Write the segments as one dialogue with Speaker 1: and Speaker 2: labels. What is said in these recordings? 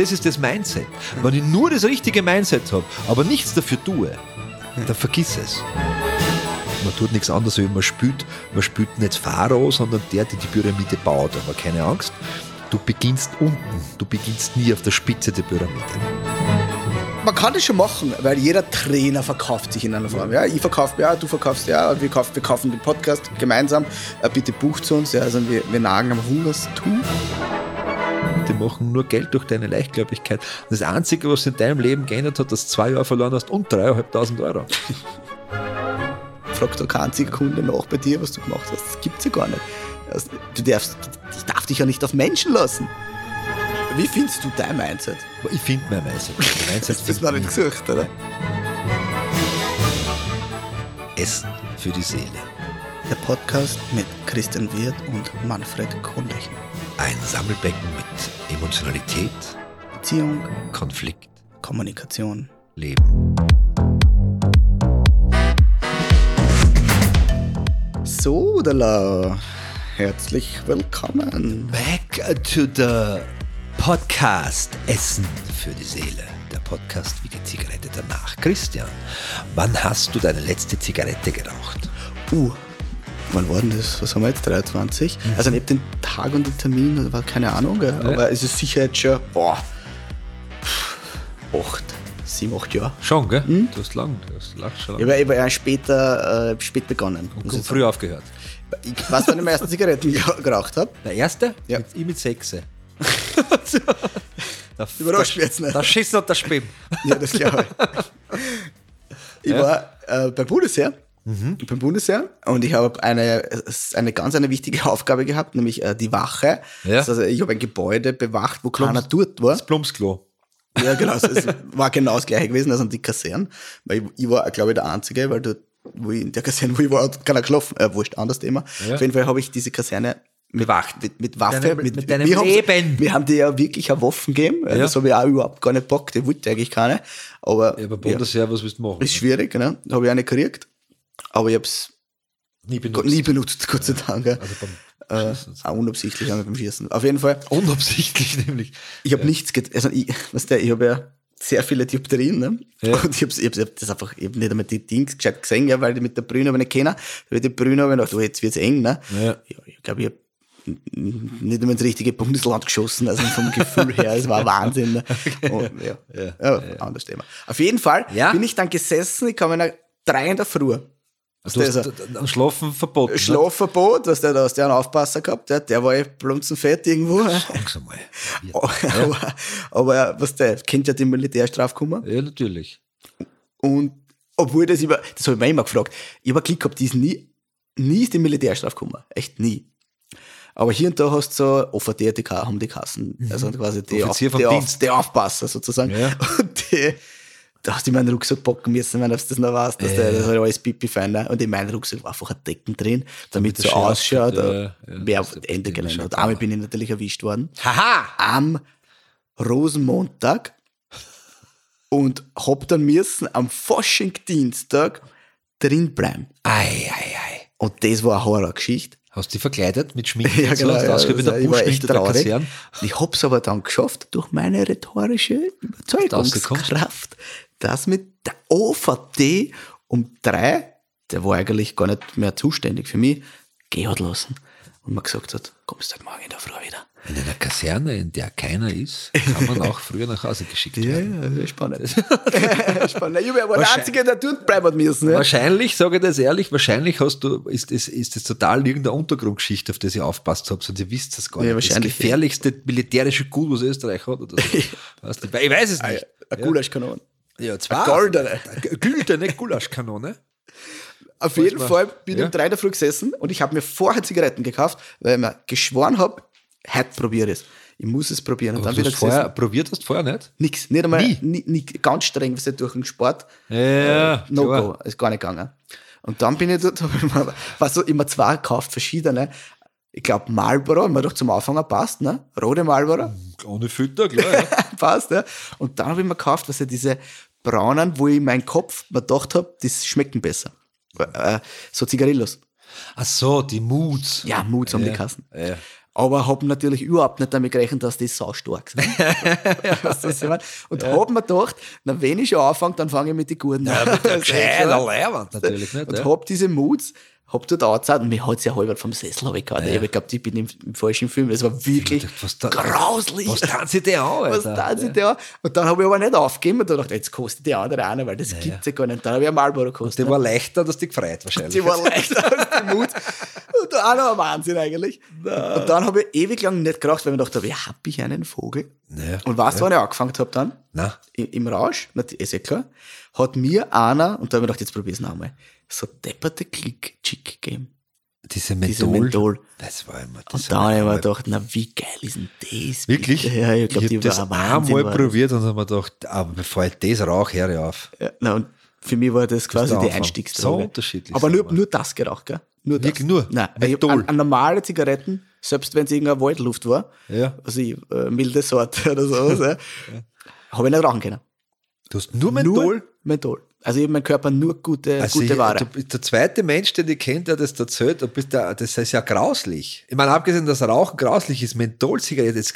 Speaker 1: das ist das Mindset. Wenn ich nur das richtige Mindset habe, aber nichts dafür tue, dann vergiss es. Man tut nichts anderes, wie man spielt. Man spielt nicht Pharao, sondern der, der die Pyramide baut. Aber keine Angst, du beginnst unten. Du beginnst nie auf der Spitze der Pyramide.
Speaker 2: Man kann das schon machen, weil jeder Trainer verkauft sich in einer Form. Ja, ich verkaufe ja, du verkaufst ja, wir kaufen, wir kaufen den Podcast gemeinsam. Äh, Bitte bucht zu uns. Ja, also wir, wir nagen am Hungerstuch.
Speaker 1: Die machen nur Geld durch deine Leichtgläubigkeit. Das Einzige, was in deinem Leben geändert hat, dass du zwei Jahre verloren hast und dreieinhalbtausend Euro.
Speaker 2: Fragt doch kein einziger Kunde nach bei dir, was du gemacht hast. Das gibt's ja gar nicht. Also, Du darfst, ich darf dich ja nicht auf Menschen lassen. Wie findest du dein Mindset?
Speaker 1: Ich finde mein Mindset. Mein Mindset
Speaker 2: Das ist noch nicht gesucht, oder?
Speaker 1: Essen für die Seele.
Speaker 2: Der Podcast mit Christian Wirth und Manfred Kronlechner.
Speaker 1: Ein Sammelbecken mit Emotionalität,
Speaker 2: Beziehung,
Speaker 1: Konflikt,
Speaker 2: Kommunikation.
Speaker 1: Leben.
Speaker 2: So, Dala. Herzlich willkommen.
Speaker 1: Back to the Podcast Essen für die Seele. Der Podcast wie die Zigarette danach. Christian, wann hast du deine letzte Zigarette geraucht?
Speaker 2: Uh, wann war denn das? Was haben wir jetzt? 23? Also nicht den Tag und den Termin, war keine Ahnung, gell? aber es ist sicher jetzt schon, boah, acht, sieben, acht Jahre.
Speaker 1: Schon, gell? Du hast lang, du hast lang schon
Speaker 2: Ich habe aber ja später, äh, spät begonnen.
Speaker 1: Und
Speaker 2: ich
Speaker 1: früh aufgehört.
Speaker 2: Ich weiß, wann ich meine ersten Zigaretten geraucht habe.
Speaker 1: Der erste?
Speaker 2: Ja.
Speaker 1: Mit, ich mit sechs. Da,
Speaker 2: Überrascht mich jetzt nicht.
Speaker 1: Da Schissen und der Spimm.
Speaker 2: Ja, das glaube ich. Ich war äh, beim Bundesheer. Beim Bundesheer und ich habe eine, eine ganz eine wichtige Aufgabe gehabt, nämlich äh, die Wache.
Speaker 1: Ja.
Speaker 2: Heißt, ich habe ein Gebäude bewacht, wo keiner dort war.
Speaker 1: Das Plumpsklo.
Speaker 2: Ja, genau. Es es war genau das gleiche gewesen, also die Kasernen. Weil ich, ich war, glaube ich, der Einzige, weil dort, wo ich in der Kaserne, wo ich war, hat keiner geschlafen. Äh, wurscht, anderes Thema.
Speaker 1: Ja.
Speaker 2: Auf jeden Fall habe ich diese Kaserne mit,
Speaker 1: Bewacht.
Speaker 2: mit, mit Waffe,
Speaker 1: Deinem-
Speaker 2: mit,
Speaker 1: mit deinem
Speaker 2: wir
Speaker 1: Leben.
Speaker 2: Wir haben dir ja wirklich eine Waffen gegeben.
Speaker 1: Ja.
Speaker 2: Das habe ich auch überhaupt gar nicht bockt. Ich wollte eigentlich keine. Aber,
Speaker 1: Ja, aber Bundesheer, was willst du machen?
Speaker 2: ist schwierig, ne? Da habe ich eine gekriegt. Aber ich habe es
Speaker 1: nie benutzt.
Speaker 2: nie benutzt, Gott sei Dank. ja.
Speaker 1: Also beim
Speaker 2: Äh, auch unabsichtlich beim Schießen. Auf jeden Fall.
Speaker 1: Unabsichtlich nämlich.
Speaker 2: Ich habe nichts get also ich, weißt du, ich habe ja sehr viele Dioptrien, ne?
Speaker 1: Ja.
Speaker 2: Und ich habe ich hab das einfach eben nicht einmal die Dings gescheit gesehen, ja, weil ich mit der Brüne habe ich nicht kennen. Mit der Brüne habe ich gedacht, oh, jetzt wird's eng, ne?
Speaker 1: Ja.
Speaker 2: ich glaube, ich habe nicht einmal ins richtige Bundesland geschossen, also vom Gefühl her, es war Wahnsinn. Ne? Und, ja,
Speaker 1: Ja.
Speaker 2: ja, anderes Thema. Auf jeden Fall
Speaker 1: Ja.
Speaker 2: bin ich dann gesessen, ich kam in einer drei in der Früh.
Speaker 1: Du
Speaker 2: Also-
Speaker 1: am Schlafen verboten. ne?
Speaker 2: Schlafverbot, was der da, hast du einen Aufpasser gehabt, der, der war eh blunzenfett irgendwo.
Speaker 1: Sag's einmal.
Speaker 2: aber, aber was der kennt ja die Militärstrafkummer.
Speaker 1: Ja, natürlich.
Speaker 2: Und obwohl das über, das habe ich mir immer gefragt, ich habe Glück gehabt, die ist nie, nie ist die Militärstrafkummer. Echt nie. Aber hier und da hast du so OVD-TK, haben die Kassen. Also quasi die,
Speaker 1: Offizier
Speaker 2: Auf,
Speaker 1: vom
Speaker 2: die, Auf, die Aufpasser sozusagen.
Speaker 1: Ja.
Speaker 2: Und die, da hast du in meinen Rucksack packen müssen, wenn du das noch weißt, dass der, das war alles pipi fein. Ne? Und in meinem Rucksack war einfach ein Decken drin, damit
Speaker 1: der
Speaker 2: so ausschaut,
Speaker 1: ja,
Speaker 2: äh,
Speaker 1: ja, der
Speaker 2: Ende
Speaker 1: der
Speaker 2: hat. Einmal bin ich natürlich erwischt worden
Speaker 1: Haha!
Speaker 2: am Rosenmontag und hab dann müssen am Faschingdienstag drin bleiben.
Speaker 1: Ei, ei, ei.
Speaker 2: Und das war eine Horrorgeschichte.
Speaker 1: Hast du dich verkleidet mit Schminke?
Speaker 2: Ja,
Speaker 1: so?
Speaker 2: genau,
Speaker 1: du
Speaker 2: ja,
Speaker 1: wie
Speaker 2: also
Speaker 1: der
Speaker 2: ich war echt
Speaker 1: der
Speaker 2: traurig. Ich hab's aber dann geschafft, durch meine rhetorische Überzeugungskraft, dass mit der OVD um drei, der war eigentlich gar nicht mehr zuständig für mich, gehen hat lassen. Und mir gesagt hat, kommst halt morgen in der Früh wieder.
Speaker 1: In einer Kaserne, in der keiner ist, kann man auch früher nach Hause geschickt
Speaker 2: Ja,
Speaker 1: werden.
Speaker 2: ja, das ist spannend. spannend. Ich war der
Speaker 1: Wahrscheinlich-
Speaker 2: Einzige, der dort bleiben müssen. Ja.
Speaker 1: Wahrscheinlich, sage ich das ehrlich, wahrscheinlich hast du, ist das, ist das total irgendeine Untergrundgeschichte, auf die ihr aufpasst habt, und ihr wisst das gar
Speaker 2: Ja,
Speaker 1: nicht. Das
Speaker 2: wahrscheinlich.
Speaker 1: gefährlichste militärische Gut, was Österreich hat. Oder so. du, ich weiß es nicht.
Speaker 2: Eine Gulaschkanone.
Speaker 1: Ja,
Speaker 2: Eine
Speaker 1: zwar.
Speaker 2: goldene.
Speaker 1: Güldene Gulaschkanone.
Speaker 2: Auf jeden Fall bin ich
Speaker 1: ja?
Speaker 2: um drei in der Früh gesessen und ich habe mir vorher Zigaretten gekauft, weil ich mir geschworen habe, heute probiere ich es. Ich muss es probieren. Und
Speaker 1: Aber
Speaker 2: dann
Speaker 1: du hast vorher, probiert hast vorher nicht?
Speaker 2: Nix. Nicht einmal,
Speaker 1: nie,
Speaker 2: nie, ganz streng, was durch den Sport.
Speaker 1: Ja,
Speaker 2: No
Speaker 1: klar.
Speaker 2: go. Ist gar nicht gegangen. Und dann bin ich dort, hab ich mir, was so immer zwei gekauft, verschiedene. Ich glaube Marlboro, mir doch zum Anfang passt, ne? Rote Marlboro.
Speaker 1: Ohne Fütter, klar. Ja.
Speaker 2: passt, ja. Und dann habe ich mir gekauft, was ja diese braunen, wo ich in meinem Kopf mir gedacht habe, die schmecken besser. Äh, so Zigarillos.
Speaker 1: Ach so, die Moods.
Speaker 2: Ja, Moods haben
Speaker 1: Ja,
Speaker 2: die Kassen.
Speaker 1: ja.
Speaker 2: Aber hab natürlich überhaupt nicht damit gerechnet, dass die so stark sind. Mein? Und hab mir gedacht, na, wenn ich schon anfange, dann fange ich mit den Guten an.
Speaker 1: Ja, mit der natürlich nicht.
Speaker 2: Und
Speaker 1: ja.
Speaker 2: hab diese Moods, hab dort angezahlt und mich hat's ja halb vom Sessel weggehauen. Ich hab geglaubt, ich bin im, im falschen Film. Das war wirklich
Speaker 1: Was da-
Speaker 2: grauslich.
Speaker 1: Was tun sie dir an,
Speaker 2: Was tun sie da? Und dann habe ich aber nicht aufgegeben und dachte, jetzt kostet die andere eine, weil das gibt's ja gar nicht. Dann habe ich ein Marlboro gekostet.
Speaker 1: Die war leichter, dass die gefreut wahrscheinlich.
Speaker 2: Die war leichter als die Mut. Auch noch ein Wahnsinn eigentlich. Und dann habe ich ewig lang nicht geraucht, weil ich mir gedacht habe, ja, hab ich einen Vogel?
Speaker 1: Naja,
Speaker 2: Und weißt du, wann ich angefangen habe dann?
Speaker 1: Na,
Speaker 2: I- Im Rausch, ist ja klar, hat mir einer, und da habe ich gedacht, jetzt probier's noch einmal, so depperte Klick-Chick gegeben.
Speaker 1: diese
Speaker 2: Diese
Speaker 1: Menthol.
Speaker 2: Menthol.
Speaker 1: Das war immer das
Speaker 2: Und dann habe ich mir gedacht, na, wie geil ist denn das?
Speaker 1: Wirklich?
Speaker 2: bitte? Ja, ich glaube, die
Speaker 1: habe das
Speaker 2: war Wahnsinn.
Speaker 1: einmal
Speaker 2: war das.
Speaker 1: probiert und habe mir gedacht, aber bevor ich das rauche, höre ich auf.
Speaker 2: Ja, na, und für mich war das quasi
Speaker 1: der
Speaker 2: die
Speaker 1: Anfang.
Speaker 2: Einstiegsdroge.
Speaker 1: So unterschiedlich
Speaker 2: Aber nur, nur das geraucht, gell? Nur das.
Speaker 1: Wirklich nur?
Speaker 2: Nein, ich an, an normale Zigaretten, selbst wenn es irgendeine Waldluft war,
Speaker 1: Ja.
Speaker 2: also ich, äh, milde Sorte oder sowas, ja, habe ich nicht rauchen können.
Speaker 1: Du hast nur Menthol?
Speaker 2: Nur Menthol. Also ich habe meinem Körper nur gute,
Speaker 1: Also
Speaker 2: gute
Speaker 1: ich,
Speaker 2: Ware.
Speaker 1: Du bist der zweite Mensch, den ich kenne, der das erzählt, du bist der, das ist ja grauslich. Ich meine, abgesehen, dass Rauchen grauslich ist, Mentholzigarette, das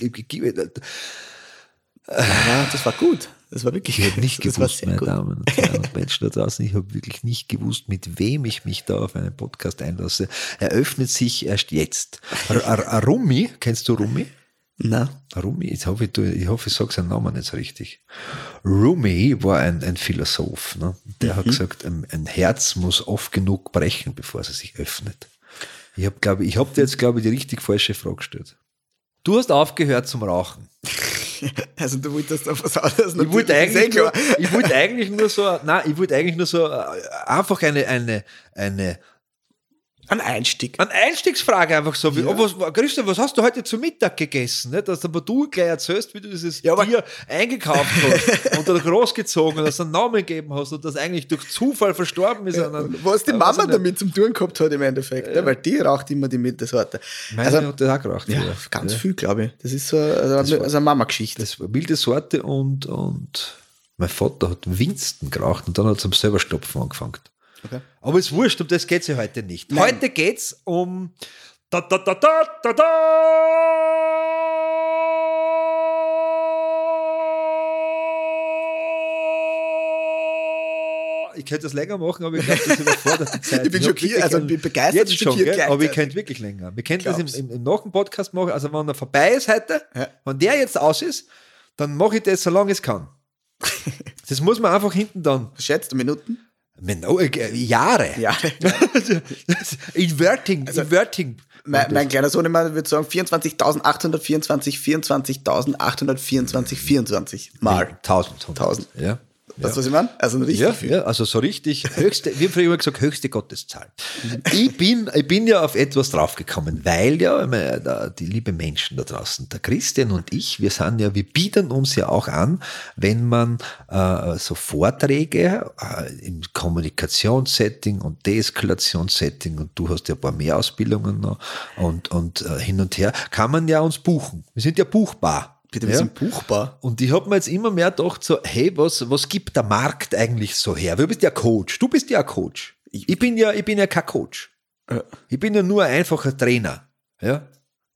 Speaker 2: ja, das war gut. Das war wirklich
Speaker 1: Ich habe nicht gewusst, meine
Speaker 2: gut.
Speaker 1: Damen und Herren und Menschen da draußen, ich habe wirklich nicht gewusst, mit wem ich mich da auf einen Podcast einlasse. Er öffnet sich erst jetzt. Rumi, kennst du Rumi?
Speaker 2: Na,
Speaker 1: Rumi, ich hoffe, du, ich, hoffe, ich sage seinen Namen nicht so richtig. Rumi war ein, ein Philosoph. Ne? Der hat gesagt, ein, ein Herz muss oft genug brechen, bevor es sich öffnet. Ich habe, glaube ich, habe dir jetzt, glaube ich, die richtig falsche Frage gestellt. Du hast aufgehört zum Rauchen.
Speaker 2: also du wolltest auf was anderes.
Speaker 1: Ich wollte
Speaker 2: ist eh
Speaker 1: eigentlich, nur, ich wollte eigentlich nur so, nein, ich wollte eigentlich nur so äh, einfach eine, eine, eine,
Speaker 2: Ein Einstieg.
Speaker 1: eine Einstiegsfrage einfach so, wie, oh, was, Christian, was hast du heute zu Mittag gegessen? Ne? Dass aber du gleich erzählst, wie du dieses
Speaker 2: Ja,
Speaker 1: Tier eingekauft hast und dann großgezogen und dass du einen Namen gegeben hast und das eigentlich durch Zufall verstorben ist. einem-
Speaker 2: Was die
Speaker 1: äh,
Speaker 2: Mama
Speaker 1: nicht.
Speaker 2: damit zum tun gehabt hat im Endeffekt, ne? weil die raucht immer die Mittesorte.
Speaker 1: Meine
Speaker 2: Also,
Speaker 1: hat das auch geraucht.
Speaker 2: ja,
Speaker 1: früher.
Speaker 2: ganz
Speaker 1: Ja.
Speaker 2: viel, glaube ich. Das ist so also, also eine Mama-Geschichte.
Speaker 1: Das war wilde Sorte und, und mein Vater hat Winston geraucht und dann hat es am selber Stopfen angefangen.
Speaker 2: Okay.
Speaker 1: Aber es ist wurscht, um das geht es ja heute nicht.
Speaker 2: Nein.
Speaker 1: Heute geht es um. Da, da, da, da, da, da. Ich könnte das länger machen, aber ich glaube, das überfordert die Zeit.
Speaker 2: Ich bin
Speaker 1: hab
Speaker 2: schockiert, also
Speaker 1: einen-
Speaker 2: bin begeistert
Speaker 1: Jetzt schon, gell? aber ich könnte wirklich länger. Wir können das im, im, im Nachhinein-Podcast machen. Also, wenn er vorbei ist heute,
Speaker 2: Ja.
Speaker 1: wenn der jetzt aus ist, dann mache ich das, solange es kann. Das muss man einfach hinten dann.
Speaker 2: Schätzt Minuten?
Speaker 1: Menno, äh, Jahre.
Speaker 2: Ja.
Speaker 1: Inverting,
Speaker 2: Also,
Speaker 1: Inverting.
Speaker 2: mein, mein kleiner Sohn immer würde sagen 24.824, 24.824, 24 Mal.
Speaker 1: 1000.
Speaker 2: 1000.
Speaker 1: Ja.
Speaker 2: Weißt du, was ich meine? Also richtig
Speaker 1: Ja,
Speaker 2: viel.
Speaker 1: ja, also so richtig höchste, wir haben früher immer gesagt, höchste Gotteszahl. Ich bin, ich bin ja auf etwas draufgekommen, weil ja die liebe Menschen da draußen, der Christian und ich, wir sind ja, wir bieten uns ja auch an, wenn man äh, so Vorträge äh, im Kommunikationssetting und Deeskalationssetting und du hast ja ein paar mehr Ausbildungen noch und, und äh, hin und her, kann man ja uns buchen. Wir sind ja buchbar.
Speaker 2: Bitte, wir
Speaker 1: ja?
Speaker 2: sind buchbar.
Speaker 1: Und ich habe mir jetzt immer mehr gedacht, so, hey, was, was gibt der Markt eigentlich so her? Du bist ja Coach, du bist ja ein Coach. Ich bin ja, ich bin ja kein Coach.
Speaker 2: Ja.
Speaker 1: Ich bin ja nur ein einfacher Trainer. Ja?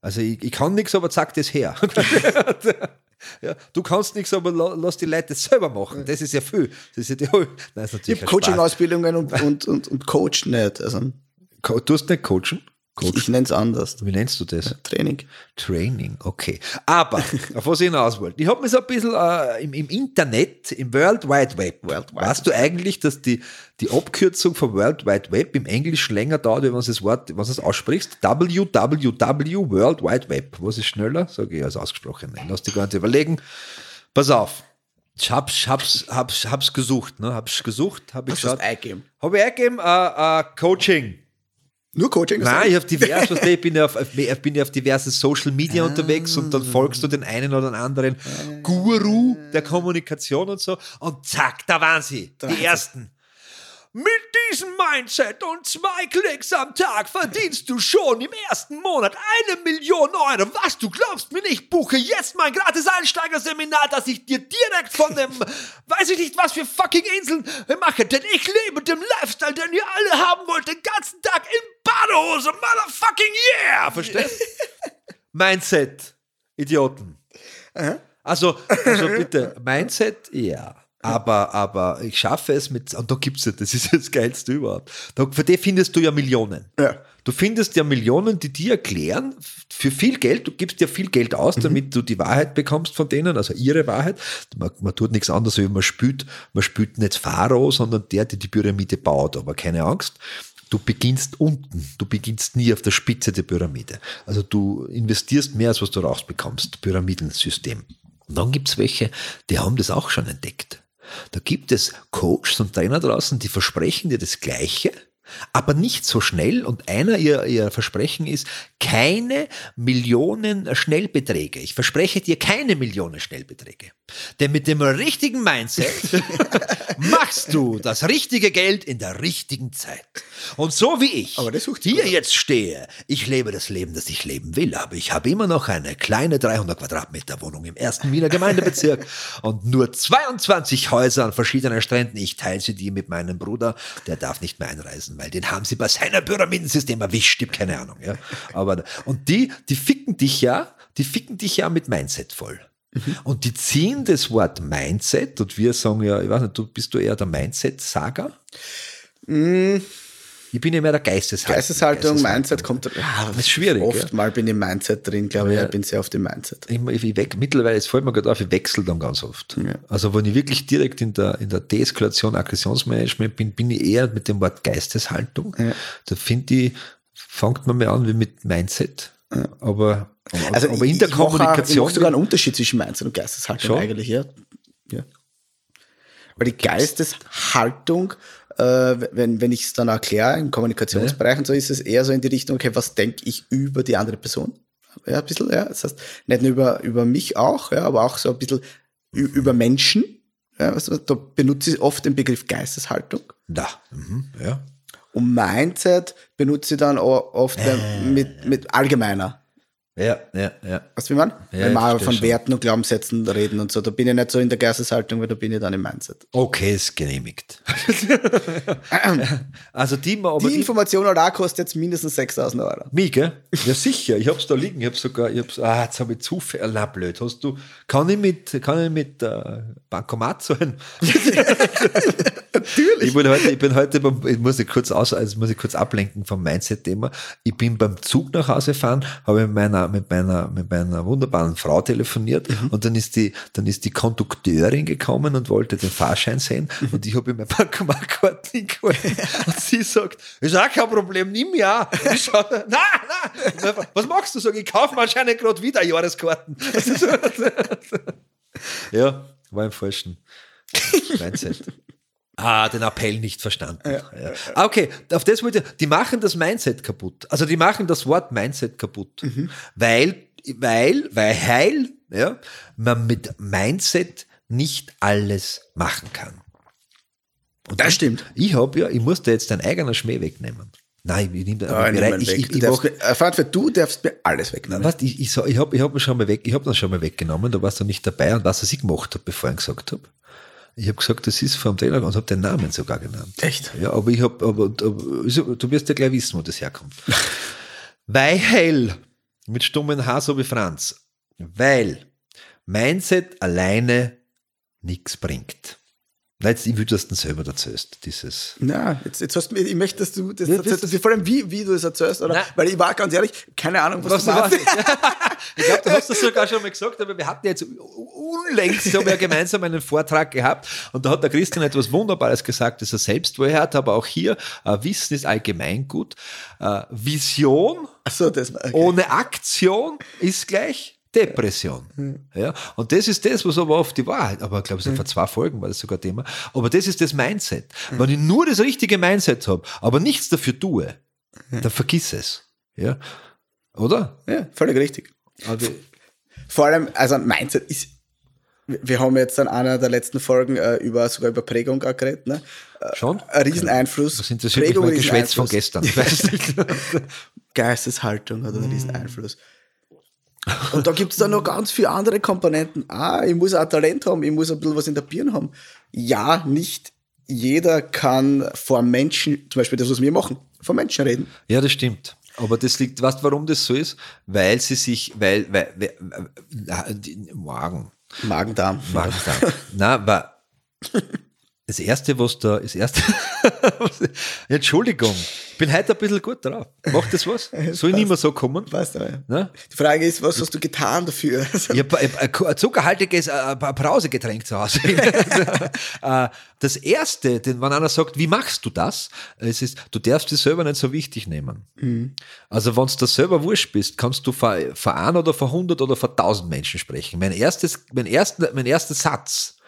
Speaker 1: Also ich, ich kann nichts, aber sag das her. ja, du kannst nichts, aber la- lass die Leute das selber machen. Das ist ja viel. Das ist ja die, Nein, ist natürlich
Speaker 2: Ich habe. Coaching-Ausbildungen und, und, und, und Coach nicht. Also
Speaker 1: Du hast nicht coachen?
Speaker 2: Ich, ich nenne es anders.
Speaker 1: Wie nennst du das?
Speaker 2: Training.
Speaker 1: Training, okay. Aber, auf was ich hinaus wollte, ich habe mir so ein bisschen äh, im, im Internet, im World Wide Web,
Speaker 2: World Wide
Speaker 1: weißt du eigentlich, dass die, die Abkürzung von World Wide Web im Englischen länger dauert, wenn man das Wort, was du es aussprichst? www World Wide Web. Was ist schneller? Sage ich als ausgesprochen. Lass dich gar nicht überlegen. Pass auf. Ich hab's, hab's, hab's, hab's gesucht, ne? Hab's gesucht, hab ich geschaut.
Speaker 2: du?
Speaker 1: Habe ich eingegeben, äh, äh, Coaching.
Speaker 2: Nur Coaching?
Speaker 1: Nein, ich habe divers, was ich bin ja auf, ich bin ja auf diversen Social Media unterwegs und
Speaker 2: Ah.
Speaker 1: dann folgst du den einen oder den anderen Guru der Kommunikation und so und zack, da waren sie, die ersten. Mit diesem Mindset und zwei Klicks am Tag verdienst du schon im ersten Monat eine Million Euro. Was, du glaubst mir nicht? Buche jetzt mein gratis Einsteigerseminar, das ich dir direkt von dem, weiß ich nicht was für fucking Inseln mache. Denn ich lebe dem Lifestyle, den ihr alle haben wollt, den ganzen Tag in Badehose. Motherfucking yeah! Verstehst? Mindset, Idioten. Also, also bitte, Mindset, ja. Aber, aber ich schaffe es mit, und da gibt's ja, das ist das Geilste überhaupt. Da, für die findest du ja Millionen.
Speaker 2: Ja.
Speaker 1: Du findest ja Millionen, die dir erklären, für viel Geld, du gibst dir viel Geld aus, damit du die Wahrheit bekommst von denen, also ihre Wahrheit. Man, man tut nichts anderes, wie man spült, man spült nicht Pharao, sondern der, der die Pyramide baut, aber keine Angst. Du beginnst unten, du beginnst nie auf der Spitze der Pyramide. Also du investierst mehr, als was du rausbekommst, Pyramidensystem. Und dann gibt's welche, die haben das auch schon entdeckt. Da gibt es Coaches und Trainer draußen, die versprechen dir das Gleiche, aber nicht so schnell. Und einer ihr, ihr Versprechen ist, keine Millionen Schnellbeträge. Ich verspreche dir keine Millionen Schnellbeträge. Denn mit dem richtigen Mindset machst du das richtige Geld in der richtigen Zeit. Und so wie ich
Speaker 2: Aber das sucht
Speaker 1: hier jetzt stehe, ich lebe das Leben, das ich leben will, aber ich habe immer noch eine kleine 300 Quadratmeter Wohnung im ersten Wiener Gemeindebezirk und nur 22 Häuser an verschiedenen Stränden. Ich teile sie die mit meinem Bruder, der darf nicht mehr einreisen, weil den haben sie bei seiner Pyramidensystem erwischt, ich hab keine Ahnung. Ja. Aber, und die, die ficken dich ja, die ficken dich ja mit Mindset voll. Und die ziehen das Wort Mindset und wir sagen ja, ich weiß nicht, du bist du eher der Mindset-Sager? Ich bin ja mehr der Geisteshaltung.
Speaker 2: Geisteshaltung, Mindset kommt. Ja,
Speaker 1: Das ist schwierig,
Speaker 2: Oft mal bin ich im Mindset drin, glaube ich. Ich bin sehr oft im Mindset.
Speaker 1: Ich, ich weg, mittlerweile, es fällt mir gerade auf, ich wechsle dann ganz oft.
Speaker 2: Ja.
Speaker 1: Also wenn ich wirklich direkt in der, in der Deeskalation, Aggressionsmanagement bin, bin ich eher mit dem Wort Geisteshaltung.
Speaker 2: Ja.
Speaker 1: Da finde ich, fängt man mehr an wie mit Mindset. Aber,
Speaker 2: Also
Speaker 1: aber in der
Speaker 2: ich, mache auch-
Speaker 1: Kommunikation.
Speaker 2: Ich mache sogar einen Unterschied zwischen Mindset und Geisteshaltung
Speaker 1: Schon?
Speaker 2: eigentlich, ja. ja. Weil die Geisteshaltung, wenn, wenn ich es dann erkläre im Kommunikationsbereich und so, ist es eher so in die Richtung, okay, was denke ich über die andere Person? Ja, ein bisschen, ja. Das heißt, nicht nur über, über mich auch, ja, aber auch so ein bisschen über Menschen. Ja, also, da benutze ich oft den Begriff Geisteshaltung.
Speaker 1: da, mhm, ja.
Speaker 2: Und Mindset benutze ich dann oft äh. mit, mit allgemeiner.
Speaker 1: Ja, ja, ja.
Speaker 2: Weißt du, wie man?
Speaker 1: Ja,
Speaker 2: Wenn wir von
Speaker 1: schon.
Speaker 2: Werten und Glaubenssätzen reden und so, da bin ich nicht so in der Geisteshaltung, weil da bin ich dann im Mindset.
Speaker 1: Okay, ist genehmigt. also die, aber
Speaker 2: Die
Speaker 1: die,
Speaker 2: Information allein kostet jetzt mindestens 6000 Euro.
Speaker 1: Mich, gell? Ja, sicher. Ich hab's da liegen. Ich hab's sogar, ich hab's, ah, jetzt habe ich Zufall. Na, blöd. Hast du, kann ich mit, kann ich mit äh, Bankomat zahlen? Natürlich. Ich, bin heute, ich bin heute beim, ich muss ich kurz aus, also muss ich kurz ablenken vom Mindset-Thema. Ich bin beim Zug nach Hause fahren, habe mit meiner, mit meiner, mit meiner wunderbaren Frau telefoniert und dann ist die, dann ist die Kondukteurin gekommen und wollte den Fahrschein sehen und ich habe ihm mein Bankomatkarte hingehalten und sie sagt, ist auch kein Problem, nimm ja. Ich schau, nein, nein, was machst du? Sag ich, kaufe mir anscheinend gerade wieder Jahreskarten. ja, war im falschen Mindset. Ah, den Appell nicht verstanden. Ja. Ah, okay, auf das wollte ich, die machen das Mindset kaputt. Also die machen das Wort Mindset kaputt. Weil, weil, weil heil, ja, man mit Mindset nicht alles machen kann. Und
Speaker 2: Das stimmt.
Speaker 1: Ich habe ja, ich muss da jetzt dein eigener Schmäh wegnehmen. Nein, ich nehme
Speaker 2: mal
Speaker 1: ich,
Speaker 2: weg.
Speaker 1: ich,
Speaker 2: Du
Speaker 1: ich,
Speaker 2: darfst
Speaker 1: mach-
Speaker 2: mir- äh, du darfst mir alles wegnehmen.
Speaker 1: was, ich, ich, ich habe ich hab mir schon mal weg, ich habe das schon mal weggenommen, da warst du nicht dabei und was was ich gemacht habe, bevor ich gesagt habe. Ich habe gesagt, das ist vom Trainer und habe den Namen sogar genannt.
Speaker 2: Echt?
Speaker 1: Ja, aber ich habe, aber, aber du wirst ja gleich wissen, wo das herkommt. Weil, mit stummen Haar so wie Franz, weil Mindset alleine nichts bringt. Nein, jetzt, ich will, dass du das selber erzählst, dieses.
Speaker 2: Na, jetzt, jetzt hast du mir, ich möchte, dass du das
Speaker 1: Ja,
Speaker 2: erzählst,
Speaker 1: das-
Speaker 2: vor allem wie, wie du es erzählst, oder?
Speaker 1: Nein.
Speaker 2: Weil ich war ganz ehrlich, keine Ahnung, was,
Speaker 1: Was
Speaker 2: du meinst.
Speaker 1: ich glaube, du hast das sogar schon mal gesagt, aber wir hatten jetzt unlängst haben wir gemeinsam einen Vortrag gehabt und da hat der Christian etwas Wunderbares gesagt, das er selbst woher hat, aber auch hier, äh, Wissen ist allgemeingut. Äh, Vision
Speaker 2: so, das war, okay.
Speaker 1: ohne Aktion ist gleich Depression. Ja, und das ist das, was aber oft die Wahrheit, aber ich glaube, so vor zwei Folgen war das sogar Thema, aber das ist das Mindset. Wenn ich nur das richtige Mindset habe, aber nichts dafür tue, dann vergiss es. Ja, oder?
Speaker 2: ja, völlig richtig.
Speaker 1: Also,
Speaker 2: Vor allem, also Mindset ist, wir haben jetzt an einer der letzten Folgen äh, über, sogar über Prägung geredet, ne?
Speaker 1: schon?
Speaker 2: Ein Rieseneinfluss.
Speaker 1: Das interessiert mich mein Geschwätz von gestern.
Speaker 2: Geisteshaltung hat einen
Speaker 1: Mm.
Speaker 2: Und da gibt es dann noch ganz viele andere Komponenten. Ah, ich muss auch Talent haben, ich muss ein bisschen was in der Birne haben. Ja, nicht jeder kann vor Menschen, zum Beispiel das, was wir machen, vor Menschen reden.
Speaker 1: Ja, das stimmt. Aber das liegt, weißt du, warum das so ist? Weil sie sich, weil, weil, weil, weil die, Magen.
Speaker 2: Magen-Darm.
Speaker 1: Magen-Darm. Na, war das erste, was da, das erste, Entschuldigung, ich bin heute ein bisschen gut drauf. Macht das was? Soll ich nicht mehr so kommen?
Speaker 2: Weißt du, ja. Die Frage ist, was hast du getan dafür?
Speaker 1: Ich habe ein zuckerhaltiges äh, Brausegetränk zu Hause. Äh, das erste, wenn einer sagt, wie machst du das? Es ist, du darfst dich selber nicht so wichtig nehmen. Mhm. Also, wenn du da selber wurscht bist, kannst du vor, vor ein oder vor hundert oder vor tausend Menschen sprechen. Mein erstes, mein erster, mein erster Satz,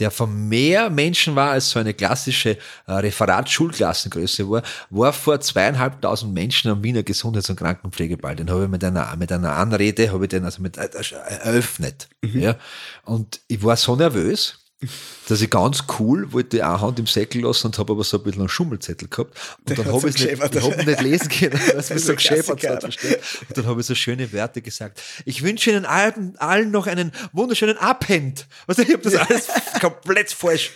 Speaker 1: der von mehr Menschen war als so eine klassische äh, Referat-Schulklassengröße war, war vor zweieinhalbtausend Menschen am Wiener Gesundheits- und Krankenpflegeball. Den habe ich mit einer, mit einer Anrede, habe ich den also mit, äh, eröffnet. Mhm. Ja. Und ich war so nervös, dass ich ganz cool wollte eine Hand im Säckel lassen und habe aber so ein bisschen einen Schummelzettel gehabt. Und dann habe ich es nicht, hab nicht lesen können, weil es mich so geschäfert hat. Und dann habe ich so schöne Werte gesagt. Ich wünsche Ihnen allen, allen noch einen wunderschönen Abend. Also ich habe das alles komplett falsch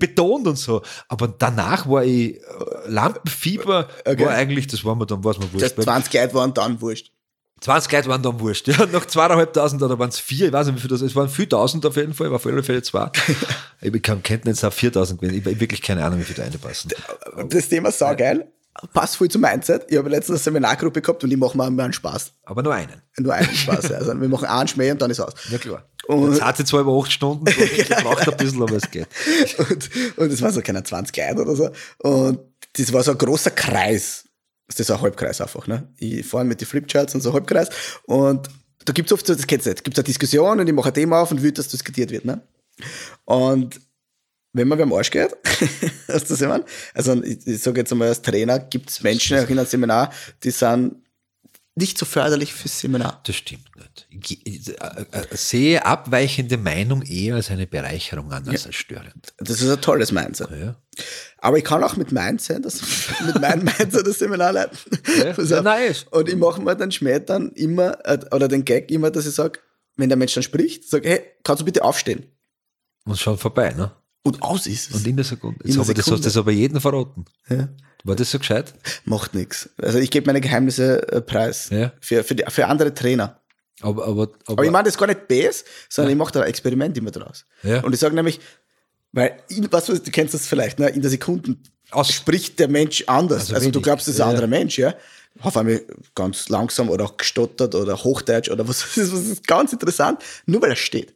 Speaker 1: betont und so. Aber danach war ich, äh, Lampenfieber okay. war eigentlich, das war mir dann, was man
Speaker 2: wurscht. Das 20 Leute waren dann wurscht.
Speaker 1: 20 Leute waren dann wurscht. Ja, nach zweieinhalbtausend oder waren es vier, ich weiß nicht, wie viel das ist. Es waren 4000 auf jeden Fall, war auf alle Fälle zwei. ich kann Kenntnis auf 4000 gewesen. Ich habe wirklich keine Ahnung, wie viel da reinpassen.
Speaker 2: Das Thema ist saugeil. Passt voll zum Mindset. Ich habe letztens eine Seminargruppe gehabt und die machen mir einen Spaß.
Speaker 1: Aber nur einen.
Speaker 2: Nur einen Spaß. Ja. Also wir machen einen Schmäh und dann ist aus.
Speaker 1: Ja, klar. Und Jetzt hat sie zwar über acht Stunden, ja, braucht ein bisschen, aber es geht.
Speaker 2: Und, und es war so keine 20 Leute oder so. Und das war so ein großer Kreis das ist ein Halbkreis einfach, ne? Ich fahre mit den Flipcharts und so Halbkreis und da gibt's oft so, das kennst du nicht, gibt's eine Diskussion und ich mache ein Thema auf und will, dass diskutiert wird, ne? Und wenn man beim Arsch geht, hast du das immer? Also ich, ich sage jetzt einmal als Trainer, gibt's Menschen auch in einem Seminar, die sind nicht so förderlich fürs Seminar.
Speaker 1: Das stimmt nicht. Ich äh, äh, sehe abweichende Meinung eher als eine Bereicherung an als, ja. als störend.
Speaker 2: Das ist ein tolles Mindset. Ja. Aber ich kann auch mit Mindset, das, mit meinem Mindset das Seminar leiten. Ja, ja nice. Und ich mache mir dann später immer, äh, oder den Gag immer, dass ich sage, wenn der Mensch dann spricht, sage, hey, kannst du bitte aufstehen?
Speaker 1: Und schon vorbei, ne?
Speaker 2: Und aus ist es.
Speaker 1: Und in der Sekunde. Jetzt in der Sekunde. Das hast du das aber jeden verraten. Ja. War das so gescheit?
Speaker 2: Macht nichts. Also ich gebe meine Geheimnisse äh, preis. Ja. Für, für, die, für andere Trainer.
Speaker 1: Aber, aber, aber,
Speaker 2: aber ich meine das gar nicht bes, sondern ja. ich mache da ein Experiment immer draus. Ja. Und ich sage nämlich, weil, was, du kennst das vielleicht, ne? in der Sekunde Aus spricht der Mensch anders. Also, also du glaubst, das ist ein anderer Mensch, ja. Auf einmal ganz langsam oder auch gestottert oder Hochdeutsch oder was, was ist ganz interessant, nur weil er steht.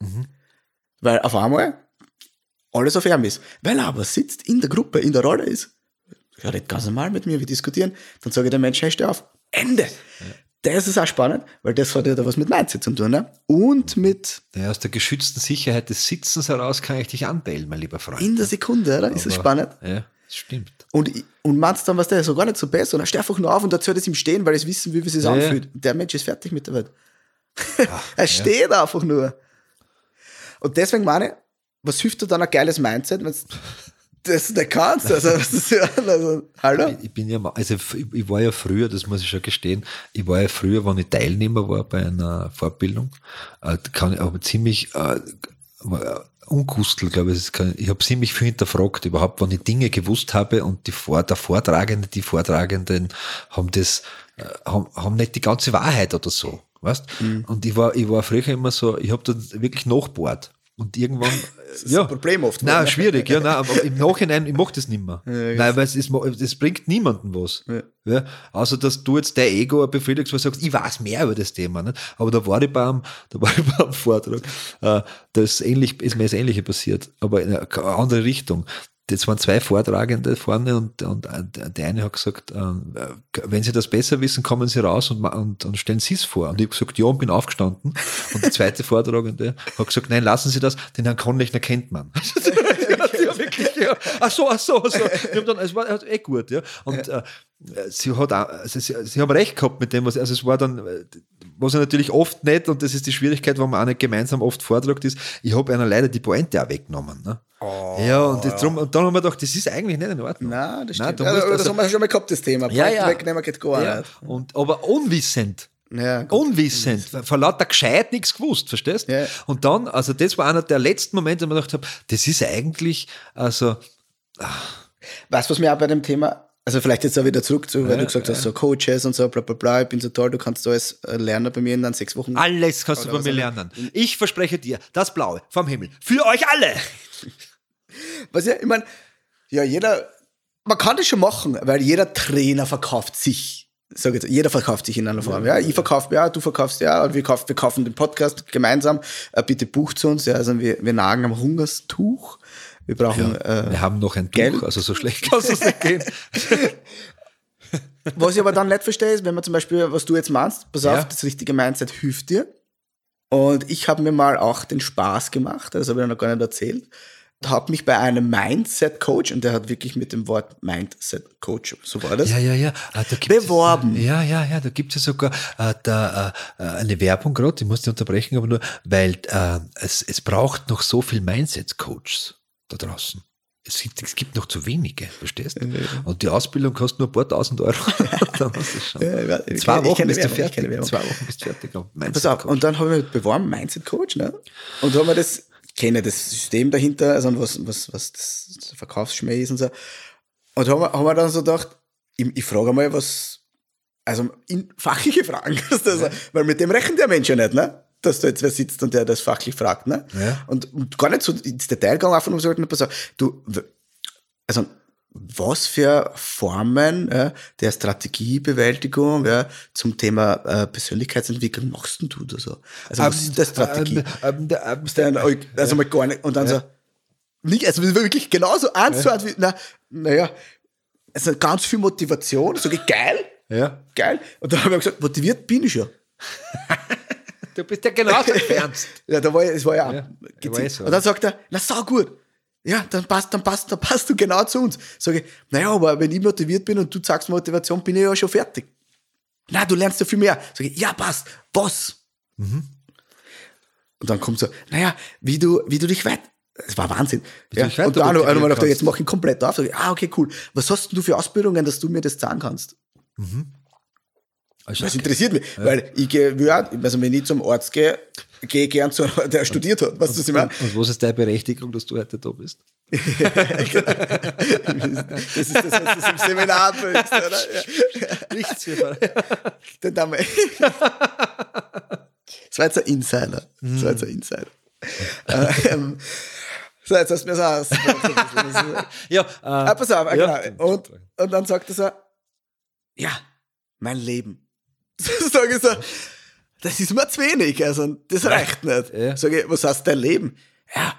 Speaker 2: Mhm. Weil auf einmal alles auf ist. Weil er aber sitzt in der Gruppe, in der Rolle ist ja, redet ganz normal mit mir, wir diskutieren. Dann sage ich der Mensch, hey, steh auf. Ende. Ja. Das ist auch spannend, weil das hat ja da was mit Mindset zu tun, ne? Und mit.
Speaker 1: Ja, aus der geschützten Sicherheit des Sitzens heraus kann ich dich anbellen, mein lieber Freund.
Speaker 2: In der Sekunde, oder? Aber, ist das spannend?
Speaker 1: Ja, das stimmt.
Speaker 2: Und, und meinst dann, was der so gar nicht so besser, und steh einfach nur auf und erzählt es ihm stehen, weil es wissen, wie es sich ja, anfühlt. Der Mensch ist fertig mit der Welt. Ach, er steht einfach nur. Und deswegen meine ich, was hilft dir dann ein geiles Mindset, wenn das nicht kannst. Also, also, hallo?
Speaker 1: Ich, bin ja, also ich war ja früher, das muss ich schon gestehen, ich war ja früher, wenn ich Teilnehmer war bei einer Fortbildung, äh, kann ich aber ziemlich äh, unkustel, glaube ich. Ich habe ziemlich viel hinterfragt, überhaupt, wenn ich Dinge gewusst habe und die Vor der Vortragende, die Vortragenden haben das, äh, haben, haben nicht die ganze Wahrheit oder so. Weißt? Mhm. Und ich war, ich war früher immer so, ich habe da wirklich nachbohrt. Und irgendwann.
Speaker 2: Das ist ja, ein Problem oft.
Speaker 1: Nein, schwierig, ja, nein, aber im Nachhinein, ich mache das nicht mehr. Ja, nein, weil es, ist, es bringt niemandem was. Ja. ja. außer, dass du jetzt dein Ego befriedigst, weil du sagst, ich weiß mehr über das Thema. Nicht? Aber da war ich beim, da war ich beim Vortrag, äh, das ähnlich, ist mir das Ähnliche passiert, aber in eine andere Richtung das waren zwei Vortragende vorne und, und der eine hat gesagt, äh, wenn Sie das besser wissen, kommen Sie raus und, und, und stellen Sie es vor. Und ich habe gesagt, ja, und bin aufgestanden. Und der zweite Vortragende hat gesagt, nein, lassen Sie das, den Herrn Kronlechner kennt man. ja, wirklich, ja. Ach so, ach so, ach so. Dann, es war eh gut, ja. Und äh, sie hat auch, also sie, sie haben recht gehabt mit dem, was, also es war dann, was er natürlich oft nicht, und das ist die Schwierigkeit, wenn man auch nicht gemeinsam oft vortragt ist, ich habe einer leider die Pointe auch weggenommen. Ne? Oh, ja, und, ja. Drum, und dann haben wir gedacht, das ist eigentlich nicht in Ordnung.
Speaker 2: Nein, das stimmt. Nein, also, das haben wir schon mal gehabt, das Thema.
Speaker 1: Ja, ja. wegnehmen geht gar ja. nicht. Und, aber unwissend. Ja, unwissend, vor lauter gescheit nichts gewusst, verstehst? Ja. Und dann, also das war einer der letzten Momente, wo ich mir gedacht habe, das ist eigentlich, also.
Speaker 2: Ach. Weißt du, was mir auch bei dem Thema Also vielleicht jetzt auch wieder zurück zu, weil
Speaker 1: Ja,
Speaker 2: du gesagt hast, so Coaches und so, bla bla bla, ich bin so toll, du kannst alles äh, lernen bei mir in dann sechs Wochen.
Speaker 1: Alles kannst du von mir lernen. Ich verspreche dir, das Blaue vom Himmel. Für euch alle.
Speaker 2: Was ja, ich meine, ja, jeder, man kann das schon machen, weil jeder Trainer verkauft sich. Sag jetzt, jeder verkauft sich in einer Form. Ja, ich verkaufe, ja, du verkaufst, ja, und wir kaufen, wir kaufen den Podcast gemeinsam. Äh, bitte bucht zu uns. Ja, also wir, wir nagen am Hungerstuch. Wir brauchen, äh,
Speaker 1: Wir haben noch ein
Speaker 2: Geld.
Speaker 1: Tuch, also so schlecht kann es nicht gehen.
Speaker 2: Was ich aber dann nicht verstehe, ist, wenn man zum Beispiel, was du jetzt meinst, pass auf,
Speaker 1: Ja.
Speaker 2: das richtige Mindset hilft dir. Und ich habe mir mal auch den Spaß gemacht, das habe ich noch gar nicht erzählt, habe mich bei einem Mindset-Coach, und der hat wirklich mit dem Wort Mindset-Coach, so war das,
Speaker 1: Ja, ja, ja. Ah, da
Speaker 2: Beworben.
Speaker 1: Ja, ja, ja. Da gibt es ja sogar äh, da, äh, äh, eine Werbung gerade, die musst du unterbrechen, aber nur, weil äh, es, es braucht noch so viel Mindset-Coaches da draußen. Es gibt, es gibt noch zu wenige, verstehst du? Und die Ausbildung kostet nur ein paar tausend Euro. Dann hast du es schon. Zwei Wochen bist du fertig. Zwei Wochen bist du fertig.
Speaker 2: Pass auf, und dann habe ich mich beworben, Mindset Coach, ne? Und haben wir das, kenne das System dahinter, also was, was, was das Verkaufsschmäh ist und so. Und haben wir, haben wir dann so gedacht, ich, ich frage mal, was, also in, fachliche Fragen, also, weil mit dem rechnet der Mensch ja nicht, ne? Dass da jetzt wer sitzt und der das fachlich fragt, ne?
Speaker 1: Ja.
Speaker 2: Und, und gar nicht so ins Detail gegangen, einfach nur so, pass auf, du, also, was für Formen ja, der Strategiebewältigung ja, zum Thema äh, Persönlichkeitsentwicklung machst denn du da so? Also was ist das Strategie?
Speaker 1: Ähm, ähm, ähm,
Speaker 2: Dann, also mal gar nicht. Und dann so, nicht, also wirklich genauso eins zu eins wie, na, naja, also ganz viel Motivation, sage ich, geil,
Speaker 1: ja.
Speaker 2: geil. Und dann habe ich gesagt, motiviert bin ich ja.
Speaker 1: Du bist ja genauso entfernt.
Speaker 2: Ja, da war es war ja,
Speaker 1: Ja,
Speaker 2: gezielt.
Speaker 1: weiß,
Speaker 2: Und dann sagt er, na sau gut. Ja, dann passt, dann passt, dann passt du genau zu uns. Sag ich, naja, aber wenn ich motiviert bin und du sagst Motivation, bin ich ja schon fertig. Na, du lernst ja viel mehr. Sag ich, ja, passt. Was?
Speaker 1: Mhm.
Speaker 2: Und dann kommt so, naja, wie du, wie du dich weit, es war Wahnsinn. Ja, und dann
Speaker 1: weitermotivieren
Speaker 2: einmal gedacht, jetzt mach ich komplett auf. Sag ich, ah, okay, cool. Was hast denn du für Ausbildungen, dass du mir das sagen kannst?
Speaker 1: Also,
Speaker 2: Das interessiert mich, weil ich ja, also wenn ich zum Arzt gehe, gehe ich gern zu einem, der studiert hat. Weißt du, was ich meine?
Speaker 1: und was ist deine Berechtigung, dass du heute da bist?
Speaker 2: Das ist das, was du im Seminar bringst, oder? Ja.
Speaker 1: Nichts für
Speaker 2: Den haben wir. Das war jetzt ein Insider. Das war jetzt ein Insider. Ähm, so, jetzt hast du mir das aus.
Speaker 1: Ja, äh,
Speaker 2: Ah, pass auf,
Speaker 1: ja,
Speaker 2: genau. Und, und dann sagt er so, ja, mein Leben. Sag ich so, das ist mir zu wenig, also das reicht nicht.
Speaker 1: Ja.
Speaker 2: Sag ich, was heißt dein Leben? Ja,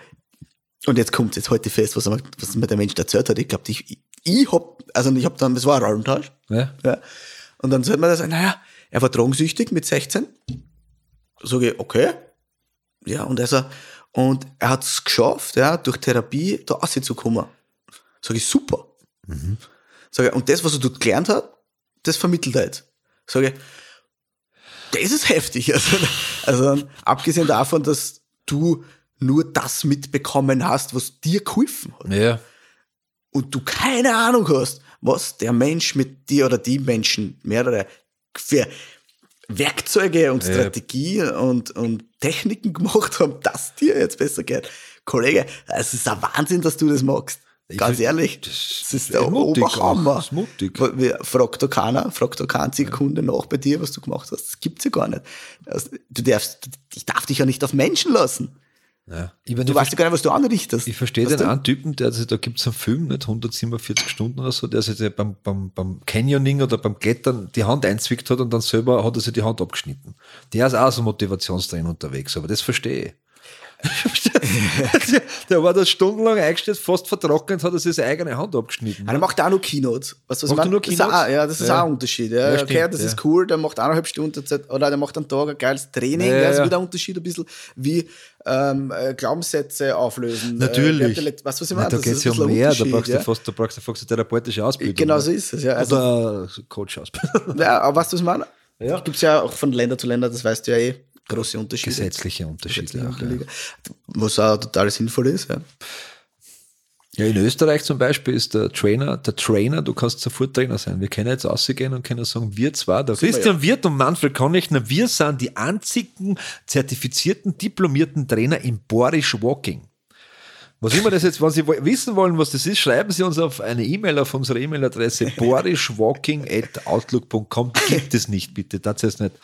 Speaker 2: und jetzt kommt jetzt heute fest, was, was mir der Mensch erzählt hat. Ich glaube, ich, ich, ich hab, also ich hab dann, das war ein Rollentausch.
Speaker 1: ja.
Speaker 2: Ja. Und dann sagt man das, naja, er war drogensüchtig mit 16. Sag ich, okay. Ja, und er so, und er hat es geschafft, ja, durch Therapie da rauszukommen. Sag ich, super. Sag ich, und das, was er dort gelernt hat, das vermittelt er jetzt. Sag ich, das ist heftig. Also, also abgesehen davon, dass du nur das mitbekommen hast, was dir geholfen hat
Speaker 1: Ja.
Speaker 2: und du keine Ahnung hast, was der Mensch mit dir oder die Menschen, mehrere, für Werkzeuge und
Speaker 1: Ja.
Speaker 2: Strategie und, und Techniken gemacht haben, dass dir jetzt besser geht. Kollege, es ist ein Wahnsinn, dass du das magst. Ganz ehrlich,
Speaker 1: das
Speaker 2: ist der
Speaker 1: mutig.
Speaker 2: Oberhammer.
Speaker 1: Das ist mutig.
Speaker 2: Wir- Fragt da keiner, fragt da kein einziger Kunde nach bei dir, was du gemacht hast. Das gibt's ja gar nicht. Also, Du darfst, ich darf dich ja nicht auf Menschen lassen.
Speaker 1: ja. Ich, mein,
Speaker 2: Du weißt ja gar nicht, was du anrichtest.
Speaker 1: Ich verstehe den
Speaker 2: du?
Speaker 1: einen Typen, der, also da gibt es einen Film, nicht 147 Stunden oder so, der sich der beim, beim, beim Canyoning oder beim Klettern die Hand einzwickt hat und dann selber hat er sich die Hand abgeschnitten. Der ist auch so Motivationstrainer unterwegs, aber das verstehe ich. der war da stundenlang eingestellt, fast vertrocknet, hat er sich seine eigene Hand abgeschnitten.
Speaker 2: Einer macht auch noch Keynotes. Was ich
Speaker 1: Macht er nur
Speaker 2: Das ist
Speaker 1: Keynotes?
Speaker 2: auch, ja, das ist
Speaker 1: Ja.
Speaker 2: auch ein Unterschied. Ja,
Speaker 1: Ja,
Speaker 2: okay,
Speaker 1: stimmt,
Speaker 2: das
Speaker 1: ja.
Speaker 2: ist cool, der macht eineinhalb Stunden oder der macht einen Tag ein geiles Training.
Speaker 1: Ja,
Speaker 2: das ist wieder ein Unterschied, ein bisschen wie ähm, äh, Glaubenssätze auflösen.
Speaker 1: Natürlich.
Speaker 2: Äh, Let- weißt du, was ich meine?
Speaker 1: da
Speaker 2: Das
Speaker 1: geht es ja um mehr, da brauchst du fast, da brauchst du fast eine therapeutische Ausbildung.
Speaker 2: Genau
Speaker 1: ne?
Speaker 2: so ist es, ja. Also,
Speaker 1: Oder Coach-Ausbildung.
Speaker 2: ja, aber weißt du, was ich meine?
Speaker 1: Ja.
Speaker 2: Gibt es ja auch von Länder zu Länder, das weißt du ja eh, große Unterschiede.
Speaker 1: Gesetzliche Unterschiede.
Speaker 2: Gesetzliche
Speaker 1: auch, ja.
Speaker 2: Was auch total sinnvoll ist. Ja.
Speaker 1: Ja, in Österreich zum Beispiel ist der Trainer, der Trainer, du kannst sofort Trainer sein. Wir können jetzt rausgehen und können sagen, wir zwar, der
Speaker 2: wir
Speaker 1: Christian Wirth und Manfred Konnechner, wir sind die einzigen zertifizierten, diplomierten Trainer im Borisch Walking. Was immer das jetzt, wenn Sie wissen wollen, was das ist, schreiben Sie uns auf eine E-Mail auf unsere E-Mail-Adresse borischwalking.outlook.com. Gibt es nicht, bitte. Das heißt nicht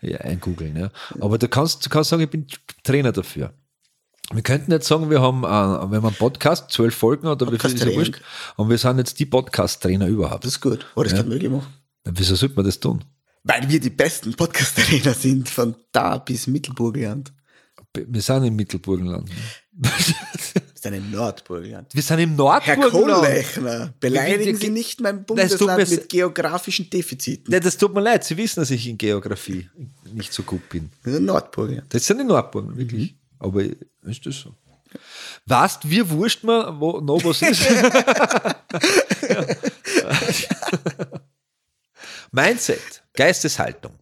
Speaker 1: ja, eingoogeln. Ja. Aber du kannst, du kannst sagen, ich bin Trainer dafür. Wir könnten jetzt sagen, wir haben, äh, wir haben einen Podcast, zwölf Folgen oder
Speaker 2: Podcast
Speaker 1: wie viel ist ja wurscht. Und wir sind jetzt die Podcast-Trainer überhaupt.
Speaker 2: Das ist gut. Oh, das
Speaker 1: Ja.
Speaker 2: kann möglich machen.
Speaker 1: Wieso sollte man das tun?
Speaker 2: Weil wir die besten Podcast-Trainer sind, von da bis Mittelburgenland.
Speaker 1: Wir sind im Mittelburgenland.
Speaker 2: ist eine Nordburgenland.
Speaker 1: Wir sind im
Speaker 2: Herr
Speaker 1: Nordburgenland.
Speaker 2: Kohlechner, beleidigen Sie nicht mein Bundesland mit geografischen Defiziten.
Speaker 1: Nee, das tut mir leid. Sie wissen, dass ich in Geografie nicht so gut bin.
Speaker 2: Nordburgenland.
Speaker 1: Das sind die Nordburgen, wirklich. Aber ist das so? Weißt, wie wurscht man, wo noch was ist? Mindset, Geisteshaltung.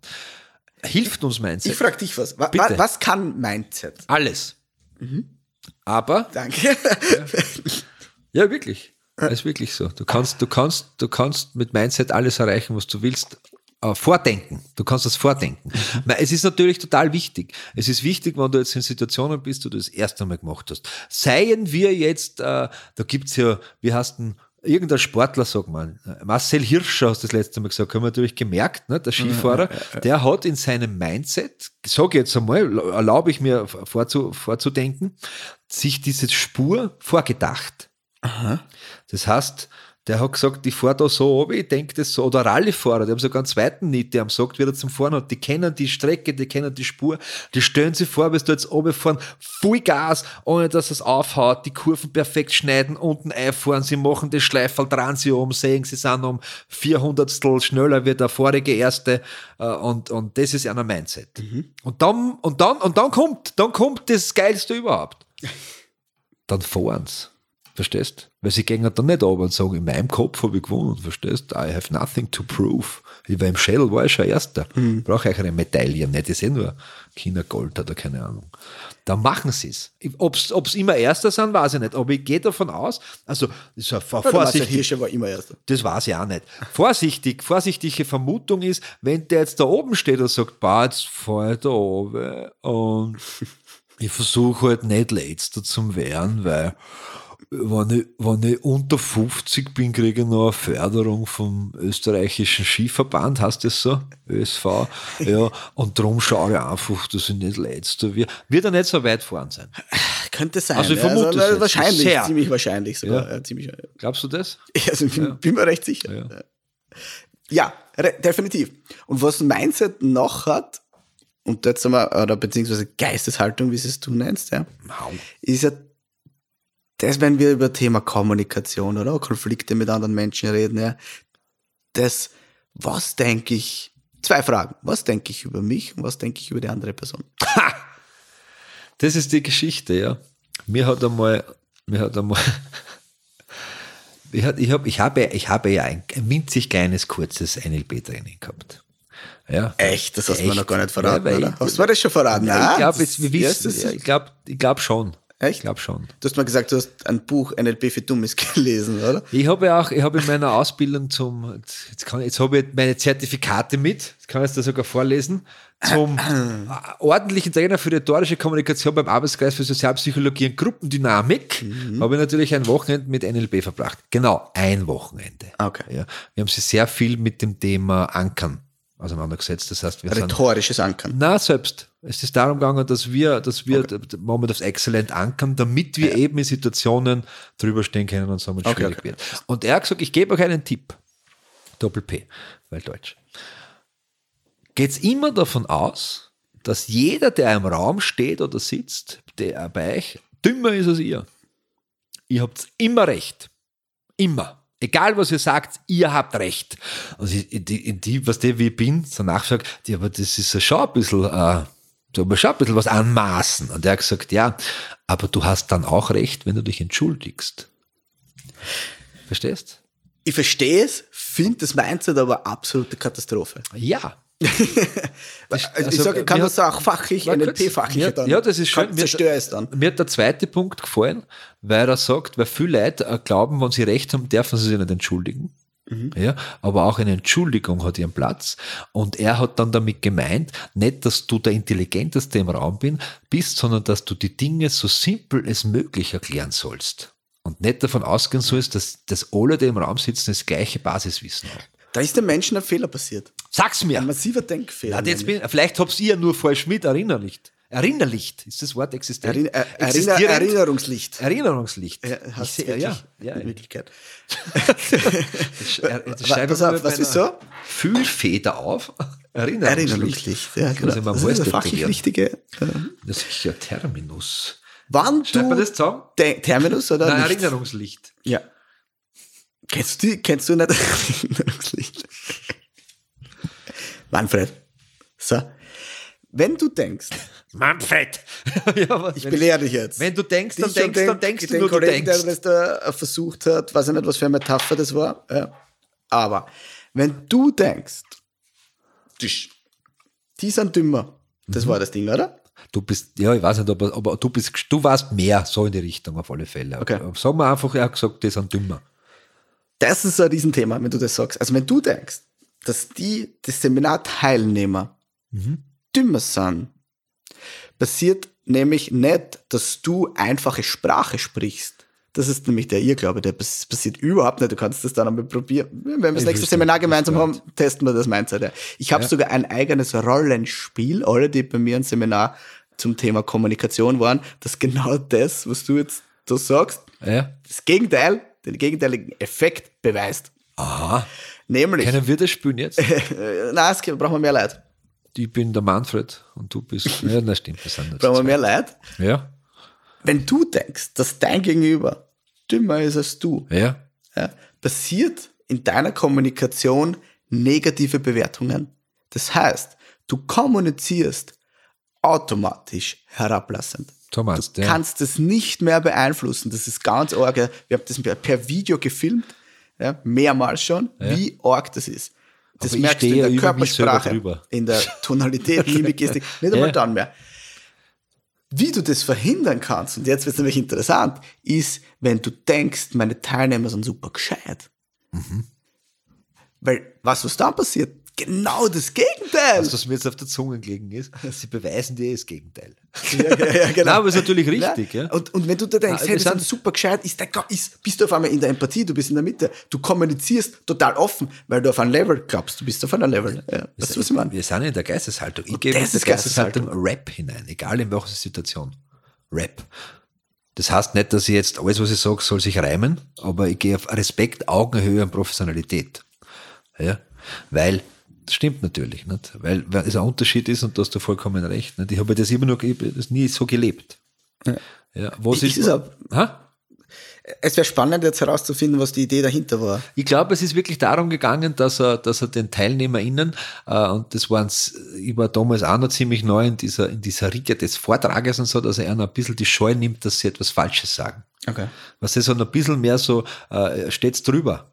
Speaker 1: Hilft uns Mindset.
Speaker 2: Ich frage dich was. Wa-
Speaker 1: Bitte.
Speaker 2: wa- Was kann Mindset?
Speaker 1: Alles. Aber,
Speaker 2: Danke.
Speaker 1: ja, wirklich. Das ist wirklich so. Du kannst, du kannst, du kannst mit Mindset alles erreichen, was du willst. Äh, vordenken. Du kannst das vordenken. Es ist natürlich total wichtig. Es ist wichtig, wenn du jetzt in Situationen bist, wo du das erste Mal gemacht hast. Seien wir jetzt, äh, da gibt's ja, wie heißt denn, irgendein Sportler, sag mal, Marcel Hirscher hast du das letzte Mal gesagt, haben wir natürlich gemerkt, ne, der Skifahrer, der hat in seinem Mindset, sage ich jetzt einmal, erlaube ich mir vorzu, vorzudenken, sich diese Spur vorgedacht. Das heißt, der hat gesagt, ich fahre da so runter, ich denke das so, oder Rallyefahrer, die haben sogar einen zweiten nicht, die haben gesagt, wie er zum Fahren hat, die kennen die Strecke, die kennen die Spur, die stellen sich vor, bis du jetzt oben fahren, Voll Gas, ohne dass es aufhaut, die Kurven perfekt schneiden, unten einfahren, sie machen das Schleiferl, drehen sie um, sehen, sie sind um 400 schneller wie der vorige Erste, äh, und, und das ist einer Mindset. Und dann, und dann, und dann kommt, dann kommt das Geilste überhaupt dann fahren sie. Verstehst? Weil sie gehen dann nicht runter und sagen, in meinem Kopf habe ich gewonnen, verstehst? I have nothing to prove. Ich war im Shell, war ich schon Erster. Brauche ich eine Medaille nicht, das ist eh nur Kindergold oder keine Ahnung. Dann machen sie es. Ob sie immer Erster sind, weiß ich nicht. Aber ich gehe davon aus, also, das
Speaker 2: Ja,
Speaker 1: vorsichtig,
Speaker 2: Hirscher war immer Erster.
Speaker 1: das weiß ich auch nicht. Vorsichtig, vorsichtige Vermutung ist, wenn der jetzt da oben steht und sagt, bah, jetzt fahr ich da oben und ich versuche halt nicht letzter zum werden, weil wenn ich, wenn ich unter 50 bin, kriege ich noch eine Förderung vom österreichischen Skiverband, heißt das so? ÖSV. Ja, und darum schaue ich einfach, dass ich nicht letzter wird. Wird er nicht so weit fahren sein.
Speaker 2: Könnte sein.
Speaker 1: Also ich
Speaker 2: ja.
Speaker 1: vermute es
Speaker 2: na,
Speaker 1: jetzt.
Speaker 2: Wahrscheinlich,
Speaker 1: Sehr.
Speaker 2: ziemlich wahrscheinlich sogar.
Speaker 1: Ja.
Speaker 2: Ja. ziemlich,
Speaker 1: Glaubst du das?
Speaker 2: also ich bin, bin mir recht sicher.
Speaker 1: Ja.
Speaker 2: Ja, ja definitiv. Und was Mindset noch hat, und jetzt wir, oder beziehungsweise Geisteshaltung, wie es du nennst, ja, ist ja das, wenn wir über Thema Kommunikation oder Konflikte mit anderen Menschen reden, ja, das, was denke ich, zwei Fragen, was denke ich über mich und was denke ich über die andere Person?
Speaker 1: Das ist die Geschichte, ja. Mir hat einmal, mir hat einmal, ich, hat, ich, hab, ich, habe, ich habe ja ein, winzig kleines, kurzes NLP-Training gehabt. Ja.
Speaker 2: Echt? Das hast du mir noch gar nicht verraten,
Speaker 1: Ja,
Speaker 2: oder?
Speaker 1: ich-
Speaker 2: Hast du mir das schon verraten?
Speaker 1: Ja, ich glaube,
Speaker 2: das-
Speaker 1: wir wissen, ich glaube ich glaub schon.
Speaker 2: Echt?
Speaker 1: Ich glaube schon.
Speaker 2: Du hast mal gesagt, du hast ein Buch NLP für Dummes gelesen, oder?
Speaker 1: Ich habe ja auch, ich habe in meiner Ausbildung zum, jetzt, kann, jetzt habe ich meine Zertifikate mit, jetzt kann ich es da sogar vorlesen, zum ordentlichen Trainer für rhetorische Kommunikation beim Arbeitskreis für Sozialpsychologie und Gruppendynamik, habe ich natürlich ein Wochenende mit NLP verbracht. Genau, ein Wochenende.
Speaker 2: Okay.
Speaker 1: Ja, wir haben sie sehr viel mit dem Thema Ankern auseinandergesetzt. Das heißt, wir sind
Speaker 2: Rhetorisches Ankern.
Speaker 1: na, selbst. Es ist darum gegangen, dass wir, dass wir okay. Moment aufs Exzellent ankern, damit wir eben in Situationen drüber stehen können und es
Speaker 2: Okay,
Speaker 1: schwierig
Speaker 2: okay.
Speaker 1: wird. Und er hat gesagt, ich gebe euch einen Tipp. Doppel P, weil Deutsch. Geht's immer davon aus, dass jeder, der im Raum steht oder sitzt, der bei euch, dümmer ist als ihr. Ihr habt immer recht. Immer. Egal, was ihr sagt, ihr habt recht. Also die, die was der wie ich bin, so nachsagt, die, aber das ist ja schon ein bisschen, äh, aber schon ein bisschen was anmaßen. Und er hat gesagt, ja, aber du hast dann auch recht, wenn du dich entschuldigst. Verstehst?
Speaker 2: Ich verstehe es, finde das Mindset aber absolute Katastrophe.
Speaker 1: Ja.
Speaker 2: Also, ich
Speaker 1: also,
Speaker 2: sage, kann das auch fachlich. NLP-fachlich
Speaker 1: Ja,
Speaker 2: dann.
Speaker 1: ja, das ist schön.
Speaker 2: Kann- Zerstöre es dann.
Speaker 1: Mir hat der zweite Punkt gefallen, weil er sagt, weil viele Leute äh, glauben, wenn sie recht haben, dürfen sie sich nicht entschuldigen. Mhm. Ja, aber auch eine Entschuldigung hat ihren Platz. Und er hat dann damit gemeint, nicht, dass du der Intelligenteste im Raum bin, bist, sondern dass du die Dinge so simpel als möglich erklären sollst. Und nicht davon ausgehen sollst, dass, dass alle, die im Raum sitzen, das gleiche Basiswissen haben.
Speaker 2: Da ist dem Menschen ein Fehler passiert.
Speaker 1: Sag's mir.
Speaker 2: Ein massiver Denkfehler.
Speaker 1: Na, jetzt bin, vielleicht hab's ihr nur falsch mit erinnerlicht. Erinnerlicht ist das Wort existent.
Speaker 2: Erinner, äh, Erinner, Erinnerungslicht.
Speaker 1: Erinnerungslicht.
Speaker 2: Ja, hast
Speaker 1: ich,
Speaker 2: wirklich,
Speaker 1: ja, ja,
Speaker 2: in Wirklichkeit.
Speaker 1: Pass
Speaker 2: auf, was ist so?
Speaker 1: Fühlfeder auf.
Speaker 2: Erinnerungslicht. Erinnerungslicht, ja, genau.
Speaker 1: Das,
Speaker 2: das ist eine fachlich richtige.
Speaker 1: Das ist ja Terminus.
Speaker 2: Wann
Speaker 1: Schreibt man das zusammen?
Speaker 2: Terminus oder
Speaker 1: Nein,
Speaker 2: Licht?
Speaker 1: Erinnerungslicht.
Speaker 2: Ja. Kennst du, kennst du nicht Erinnerungslicht? Manfred. So. Wenn du denkst,
Speaker 1: Manfred! ja,
Speaker 2: ich belehre dich jetzt.
Speaker 1: Wenn du denkst, dann denkst,
Speaker 2: und den-
Speaker 1: dann denkst du
Speaker 2: den
Speaker 1: nur, du
Speaker 2: Kollegen,
Speaker 1: denkst.
Speaker 2: der das da äh, versucht hat, weiß ich nicht, was für eine Metapher das war. Ja. Aber wenn du denkst, die, die sind dümmer, das
Speaker 1: Mhm.
Speaker 2: war das Ding, oder?
Speaker 1: Du bist, ja, ich weiß nicht, aber, aber du bist, du warst mehr so in die Richtung auf alle Fälle.
Speaker 2: Okay.
Speaker 1: Sagen wir einfach, er hat gesagt, die sind dümmer.
Speaker 2: Das ist ein Riesenthema, wenn du das sagst. Also wenn du denkst, dass die, die Seminarteilnehmer
Speaker 1: Mhm.
Speaker 2: dümmer sind, passiert nämlich nicht, dass du einfache Sprache sprichst. Das ist nämlich der Irrglaube, der pass- passiert überhaupt nicht. Du kannst das dann einmal probieren. Wenn wir das
Speaker 1: Ich
Speaker 2: nächste Seminar gemeinsam haben, testen wir das Mindset. Ja. Ich habe
Speaker 1: Ja.
Speaker 2: sogar ein eigenes Rollenspiel, alle, die bei mir ein Seminar zum Thema Kommunikation waren, das genau das, was du jetzt da sagst,
Speaker 1: Ja.
Speaker 2: das Gegenteil, den gegenteiligen Effekt beweist.
Speaker 1: Aha.
Speaker 2: Nämlich,
Speaker 1: Können wir das spielen jetzt?
Speaker 2: nein, es brauchen wir mehr Leute.
Speaker 1: Ich bin der Manfred und du bist. Ja, das stimmt, wir sind
Speaker 2: Brauchen wir mehr Leute.
Speaker 1: Ja.
Speaker 2: Wenn du denkst, dass dein Gegenüber dümmer ist als du,
Speaker 1: Ja.
Speaker 2: ja, passiert in deiner Kommunikation negative Bewertungen. Das heißt, du kommunizierst automatisch herablassend.
Speaker 1: Meinst
Speaker 2: Du
Speaker 1: ja.
Speaker 2: kannst es nicht mehr beeinflussen. Das ist ganz arg. Wir haben das per- Video gefilmt, ja, mehrmals schon, wie arg das ist. Das
Speaker 1: Aber
Speaker 2: merkst du in der Körpersprache, in der Tonalität, Mimik, Gestik, nicht einmal
Speaker 1: Ja.
Speaker 2: dann mehr. Wie du das verhindern kannst, und jetzt wird es nämlich interessant, ist, wenn du denkst, meine Teilnehmer sind super gescheit.
Speaker 1: Mhm.
Speaker 2: Weil, was was dann passiert? Genau das Gegenteil.
Speaker 1: Was mir jetzt auf der Zunge gelegen ist, sie beweisen dir das Gegenteil.
Speaker 2: Ja, ja, ja, genau.
Speaker 1: Nein, aber ist natürlich richtig, ja.
Speaker 2: Und, und wenn du da denkst,
Speaker 1: Ah,
Speaker 2: hey,
Speaker 1: wir
Speaker 2: sind super gescheit, ist der, ist, bist du auf einmal in der Empathie, du bist in der Mitte, du kommunizierst total offen, weil du auf ein Level glaubst, du bist auf einer Level. Ja, weißt du, was ich meine?
Speaker 1: Wir sind in der Geisteshaltung. Ich
Speaker 2: Und
Speaker 1: gebe in
Speaker 2: das
Speaker 1: die
Speaker 2: ist
Speaker 1: Geisteshaltung Rap hinein, egal in welcher Situation. Rap. Das heißt nicht, dass ich jetzt alles, was ich sage, soll sich reimen, aber ich gehe auf Respekt, Augenhöhe und Professionalität. Ja, weil das stimmt natürlich, nicht? Weil, weil es ein Unterschied ist und da hast du vollkommen recht. Nicht? Ich habe das immer nur, ich habe das nie so gelebt. Ja, was
Speaker 2: Wie
Speaker 1: ist,
Speaker 2: ist es ab-
Speaker 1: Ha?
Speaker 2: Es wäre spannend, jetzt herauszufinden, was die Idee dahinter war.
Speaker 1: Ich glaube, es ist wirklich darum gegangen, dass er, dass er den TeilnehmerInnen, äh, und das waren's, ich war damals auch noch ziemlich neu in dieser, in dieser Riege des Vortrages und so, dass er ihnen ein bisschen die Scheu nimmt, dass sie etwas Falsches sagen.
Speaker 2: Okay.
Speaker 1: Was ist so ein bisschen mehr so, äh, steht's drüber.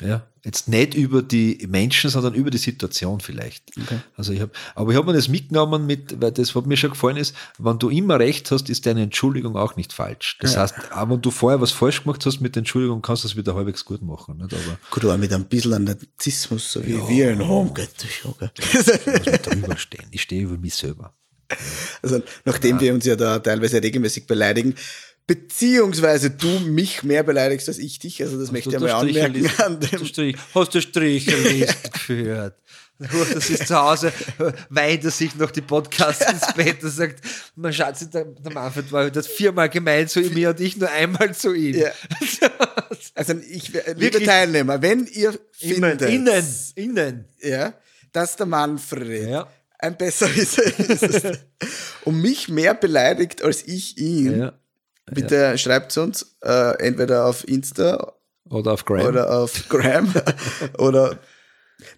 Speaker 1: Ja, jetzt nicht über die Menschen, sondern über die Situation vielleicht. Also ich habe, aber ich habe mir das mitgenommen mit, weil das, was mir schon gefallen ist, wenn du immer recht hast, ist deine Entschuldigung auch nicht falsch. Das heißt, auch wenn du vorher was falsch gemacht hast mit der Entschuldigung, kannst du es wieder halbwegs gut machen. Nicht? Aber
Speaker 2: Gut, aber mit ein bisschen Narzissmus, so wie wir in Home, geht das
Speaker 1: muss drüber stehen. Ich stehe über mich selber.
Speaker 2: Also, nachdem wir uns ja da teilweise regelmäßig beleidigen, beziehungsweise du mich mehr beleidigst als ich dich, also das möchte ich einmal anmerken. An
Speaker 1: du
Speaker 2: dem,
Speaker 1: Strich- Hast du Stricherlisten geführt? Das ist zu Hause, weint er sich noch die Podcasts ins Bett und sagt, mein Schatz, der, der Manfred war das viermal gemein zu mir und ich nur einmal zu ihm.
Speaker 2: Ja. also ich, liebe
Speaker 1: Wirklich?
Speaker 2: Teilnehmer, wenn ihr
Speaker 1: Innen,
Speaker 2: findet,
Speaker 1: innen, innen.
Speaker 2: ja, dass der Manfred
Speaker 1: Ja.
Speaker 2: ein besseres ist und mich mehr beleidigt als ich ihn,
Speaker 1: Ja.
Speaker 2: Bitte schreibt uns äh, entweder auf Insta
Speaker 1: Oder auf Graham.
Speaker 2: oder auf Gram oder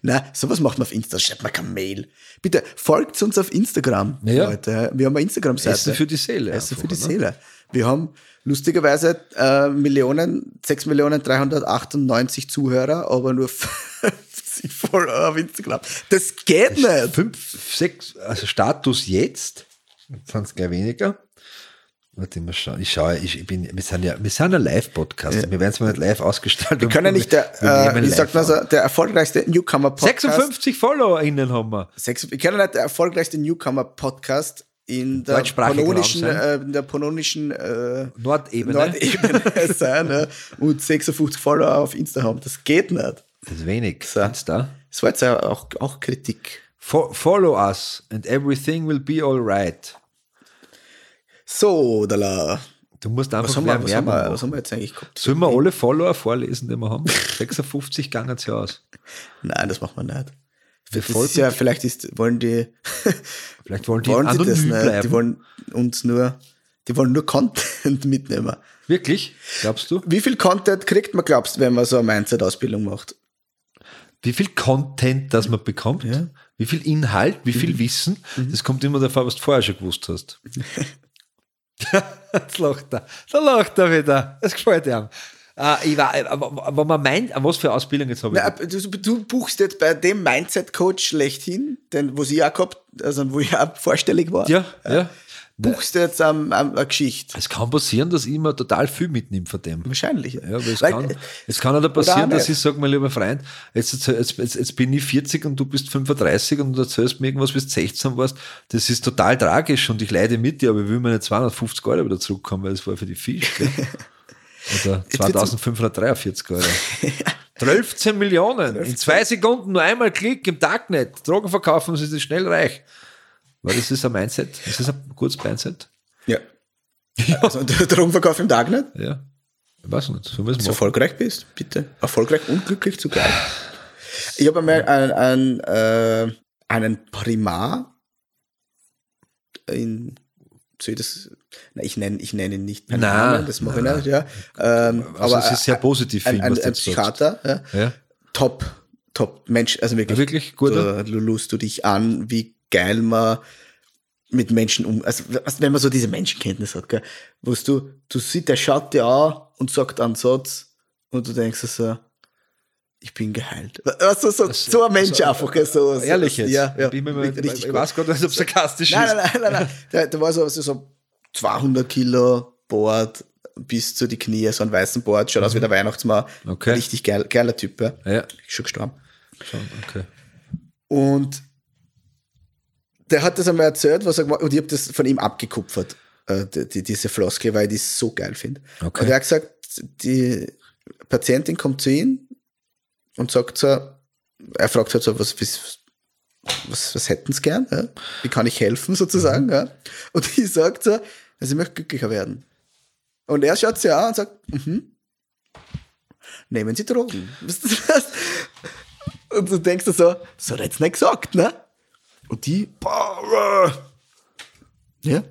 Speaker 2: na, sowas macht man auf Insta, schreibt man keine Mail. Bitte folgt uns auf Instagram,
Speaker 1: Ja.
Speaker 2: Leute. Wir haben eine Instagram-Seite.
Speaker 1: Essen für die Seele.
Speaker 2: Essen für die
Speaker 1: einfach, ne?
Speaker 2: Seele. Wir haben lustigerweise äh, Millionen, 6 Millionen 398 Zuhörer, aber nur 50 Follower auf Instagram. Das geht nicht.
Speaker 1: Fünf, sechs, also Status jetzt, sind es gleich weniger. Warte mal schauen. Ich schaue, ich, ich bin, wir sind ja, wir sind ein Live-Podcast. Wir werden zwar nicht live ausgestaltet.
Speaker 2: Wir können ja nicht der, äh, wie sagt man so, der erfolgreichste Newcomer-Podcast.
Speaker 1: 56 FollowerInnen haben wir.
Speaker 2: Sechs, wir können nicht der erfolgreichste Newcomer-Podcast in der
Speaker 1: Raum
Speaker 2: äh, in der pannonischen äh,
Speaker 1: Nordebene.
Speaker 2: Nordebene sein ne? und 56 Follower auf Insta haben. Das geht nicht.
Speaker 1: Das ist wenig.
Speaker 2: So.
Speaker 1: da?
Speaker 2: Das war jetzt ja auch, auch Kritik.
Speaker 1: Fo follow us and everything will be alright.
Speaker 2: So, da
Speaker 1: Du musst
Speaker 2: was
Speaker 1: einfach
Speaker 2: haben,
Speaker 1: mehr
Speaker 2: wir, was, haben wir, was haben wir jetzt eigentlich gehabt?
Speaker 1: Sollen wir alle Follower vorlesen, die wir haben? 56 gangen ja aus.
Speaker 2: Nein, das machen wir nicht.
Speaker 1: Wir
Speaker 2: Das ist ja, vielleicht ist, wollen die,
Speaker 1: Vielleicht wollen die
Speaker 2: wollen
Speaker 1: anonym
Speaker 2: das nicht.
Speaker 1: bleiben.
Speaker 2: Die wollen uns nur, die wollen nur Content mitnehmen.
Speaker 1: Wirklich? Glaubst du?
Speaker 2: Wie viel Content kriegt man, glaubst du, wenn man so eine Mindset-Ausbildung macht?
Speaker 1: Wie viel Content, das man bekommt?
Speaker 2: Ja. Mhm.
Speaker 1: Wie viel Inhalt? Wie viel Wissen? Das kommt immer davor, was du vorher schon gewusst hast. Jetzt lacht er. Da lacht er wieder. Das gefällt ihm. Äh, ich war, äh, wenn man meint, an was für Ausbildung jetzt habe ich?
Speaker 2: Na, du, du buchst jetzt bei dem Mindset-Coach schlechthin, den, wo sie auch gehabt, also wo ich auch vorstellig war,
Speaker 1: ja, ja.
Speaker 2: Buchst du jetzt um, eine Geschichte.
Speaker 1: Es kann passieren, dass ich immer total viel mitnehme von dem.
Speaker 2: Wahrscheinlich.
Speaker 1: Ja, aber es,
Speaker 2: Weil-
Speaker 1: kann, es kann auch passieren,
Speaker 2: auch
Speaker 1: dass ich sage, mein lieber Freund, jetzt, jetzt, jetzt, jetzt bin ich 40 und du bist 35 und du erzählst mir irgendwas, bis du 16 warst. Das ist total tragisch und ich leide mit dir, aber ich will meine 250 Euro wieder zurückkommen, weil das war für die Fisch. Oder
Speaker 2: Jetzt wird's-
Speaker 1: 2543 Euro. 13 Millionen. In zwei Sekunden nur einmal Klick im Darknet. Drogen verkaufen, sie ist schnell reich. Weil das ist ein Mindset. Das ist ein kurzes Mindset.
Speaker 2: Ja. Also, der Drogenverkauf im Tag nicht?
Speaker 1: Ja. Ich weiß nicht. So müssen
Speaker 2: Wenn du
Speaker 1: wir
Speaker 2: erfolgreich bist, bitte. Erfolgreich und glücklich zugleich. Ich habe einmal einen, einen, äh, einen Primar in, soll ich das, na, ich nenne, ich nenne ihn nicht
Speaker 1: Nein,
Speaker 2: Namen, das mache ich nicht, ja. Ähm,
Speaker 1: Also
Speaker 2: aber
Speaker 1: es ist sehr positiv,
Speaker 2: ein, ein,
Speaker 1: du
Speaker 2: ein. Psychiater, ja.
Speaker 1: Ja.
Speaker 2: top, top Mensch, also wirklich.
Speaker 1: Ja, wirklich? Guter?
Speaker 2: Da lust du dich an, wie geil man mit Menschen um, also wenn man so diese Menschenkenntnis hat, gell, wo du, du siehst, der schaut dir an und sagt einen Satz und du denkst so, ich bin geheilt. Also so, so ein Mensch
Speaker 1: so-
Speaker 2: einfach, so, so
Speaker 1: Ehrlich jetzt?
Speaker 2: Ja, ja.
Speaker 1: Ich, bin mir mal,
Speaker 2: richtig
Speaker 1: ich weiß gerade, dass es sarkastisch
Speaker 2: Nein,
Speaker 1: ist.
Speaker 2: nein, nein, nein, nein. Der, der war so, so, so 200 Kilo Board bis zu die Knie, so ein weißen Board, schaut aus wie der Weihnachtsmann.
Speaker 1: Mhm. Okay.
Speaker 2: Richtig geil, geiler Typ, ja.
Speaker 1: Ja,
Speaker 2: schon gestorben.
Speaker 1: schon, okay.
Speaker 2: Und der hat das einmal erzählt, was er gemacht und ich habe das von ihm abgekupfert, äh, die, die, diese Floskel, weil ich die so geil finde.
Speaker 1: Okay.
Speaker 2: Und er hat gesagt, die Patientin kommt zu ihm und sagt so, er fragt halt so, was, was, was, was hätten sie gern? Ja? Wie kann ich helfen sozusagen?
Speaker 1: Mhm.
Speaker 2: Ja? Und ich sagt so, also ich möchte glücklicher werden. Und er schaut sie an und sagt, mhm. nehmen Sie Drogen. Und du denkst so, das hat er jetzt nicht gesagt, ne? Und die, boah, ja,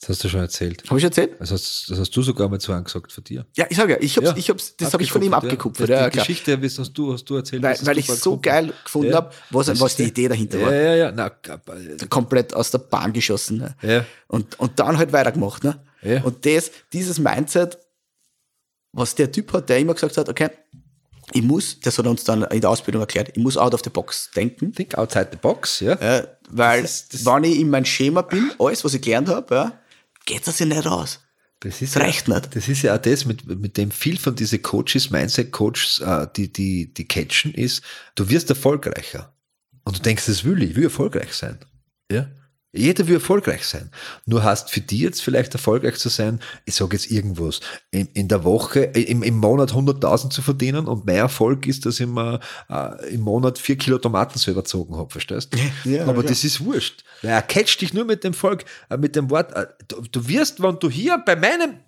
Speaker 1: Das hast du schon erzählt.
Speaker 2: habe ich erzählt?
Speaker 1: Das hast, das hast du sogar mal zu angesagt von dir.
Speaker 2: Ja, ich sage ja, ich hab's,
Speaker 1: Ja,
Speaker 2: ich hab's, das habe ich von ihm abgekupfert.
Speaker 1: Ja.
Speaker 2: Ja,
Speaker 1: Die
Speaker 2: klar.
Speaker 1: Geschichte hast du, hast du erzählt. Hast
Speaker 2: weil ich
Speaker 1: voll
Speaker 2: so geil gefunden
Speaker 1: Ja.
Speaker 2: hab, was, was die Idee dahinter
Speaker 1: Ja,
Speaker 2: war.
Speaker 1: ja, ja. Na, äh,
Speaker 2: Komplett aus der Bahn geschossen. Ne?
Speaker 1: Ja.
Speaker 2: Und, und dann halt weitergemacht. Ne?
Speaker 1: Ja.
Speaker 2: Und das, dieses Mindset, was der Typ hat, der immer gesagt hat, okay, ich muss, das hat er uns dann in der Ausbildung erklärt, ich muss out of the box denken.
Speaker 1: think outside the box, ja.
Speaker 2: Ja, weil,
Speaker 1: Das ist- das-
Speaker 2: wenn ich in mein Schema bin, alles, was ich gelernt habe, ja, geht das ja nicht raus.
Speaker 1: Das, ist
Speaker 2: Das reicht
Speaker 1: ja,
Speaker 2: nicht.
Speaker 1: Das ist ja auch das, mit, mit dem viel von diesen Coaches, Mindset-Coaches, äh, die, die, die catchen, ist, du wirst erfolgreicher. Und du denkst, das will ich, ich will erfolgreich sein. Ja? Jeder will erfolgreich sein. Nur hast für die jetzt vielleicht erfolgreich zu sein, ich sage jetzt irgendwas, in, in der Woche, äh, im, im Monat 100.000 zu verdienen und mein Erfolg ist, dass ich mir äh, im Monat vier Kilo Tomaten selber gezogen habe, verstehst?
Speaker 2: Ja,
Speaker 1: Aber
Speaker 2: ja.
Speaker 1: das ist wurscht. Er catcht dich nur mit dem Volk, äh, mit dem Wort, äh, du, du wirst, wenn du hier bei meinem,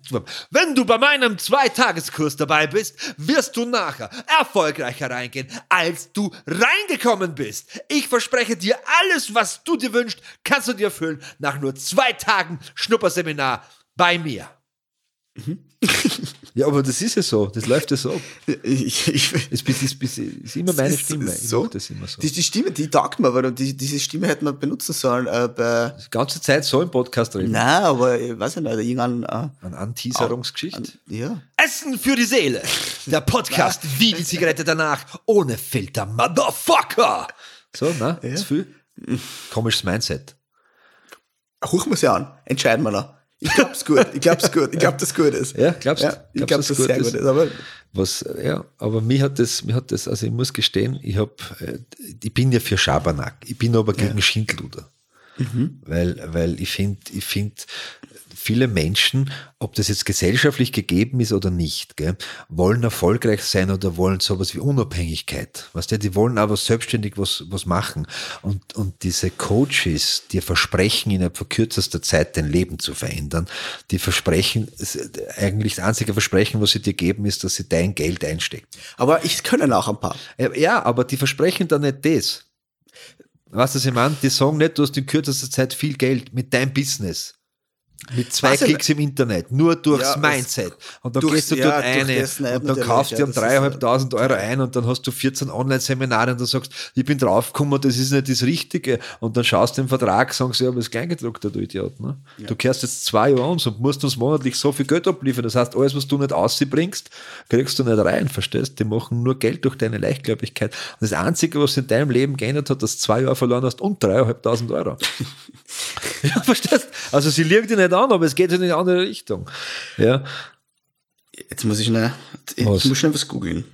Speaker 1: wenn du bei meinem Zweitageskurs dabei bist, wirst du nachher erfolgreicher reingehen, als du reingekommen bist. Ich verspreche dir, alles, was du dir wünschst, kannst du dir erfüllen nach nur zwei Tagen Schnupperseminar bei mir. ja, aber das ist ja so, das läuft ja so.
Speaker 2: Ich, ich,
Speaker 1: Es ist, ist, ist, ist immer meine
Speaker 2: Das ist
Speaker 1: Stimme. Ich
Speaker 2: so.
Speaker 1: das immer so.
Speaker 2: Die, die Stimme, die taugt mir, aber die, diese Stimme hätte man benutzen sollen äh, bei,
Speaker 1: Die ganze Zeit so im Podcast reden.
Speaker 2: nein, aber ich weiß ja nicht, irgendein, äh,
Speaker 1: Eine Anteaserungsgeschichte.
Speaker 2: ja.
Speaker 1: Essen für die Seele. Der Podcast wie die Zigarette danach. Ohne Filter, Motherfucker. So, ne? Ist viel. Komisches Mindset.
Speaker 2: Huch muss ja an, entscheiden wir noch. Ich glaub's gut, ich glaub's gut, ich glaub, das gut ist.
Speaker 1: Ja, glaubst du?
Speaker 2: Ja, ich glaub, das sehr gut ist. Aber
Speaker 1: was, ja, aber mich hat das, mich hat das, also ich muss gestehen, ich hab, äh, ich bin ja für Schabernack, ich bin aber gegen ja. Schindluder. Mhm. Weil, weil ich finde, ich finde, viele Menschen, ob das jetzt gesellschaftlich gegeben ist oder nicht, gell, wollen erfolgreich sein oder wollen sowas wie Unabhängigkeit. Weißt du, die wollen aber selbstständig was, was machen. Und, und diese Coaches, die versprechen, innerhalb von kürzester Zeit dein Leben zu verändern, die versprechen, eigentlich das einzige Versprechen, was sie dir geben, ist, dass sie dein Geld einstecken.
Speaker 2: Aber ich können auch ein paar.
Speaker 1: Ja, aber die versprechen dann nicht das. Weißt du, was ich meine? Die sagen nicht, du hast in kürzester Zeit viel Geld mit deinem Business. Mit zwei Was Klicks im Internet, nur durchs ja, Mindset. Und dann durch, gehst du ja, dort eine und dann kaufst du um dreieinhalbtausend Euro ein und dann hast du 14 Online-Seminare und dann sagst, ich bin draufgekommen, das ist nicht das Richtige. Und dann schaust du den Vertrag, sagst ja, aber das Kleingedruckte, du Idiot. Ne? Ja. Du kehrst jetzt zwei Jahre um und musst uns monatlich so viel Geld abliefern. Das heißt, alles, was du nicht ausbringst, kriegst du nicht rein, verstehst? Die machen nur Geld durch deine Leichtgläubigkeit. Und das Einzige, was in deinem Leben geändert hat, dass du zwei Jahre verloren hast und dreieinhalbtausend Euro. ja, verstehst? Also sie liegt dir nicht an, aber es geht in eine andere Richtung. Ja.
Speaker 2: Jetzt muss ich schnell, ich was? muss schnell was googeln.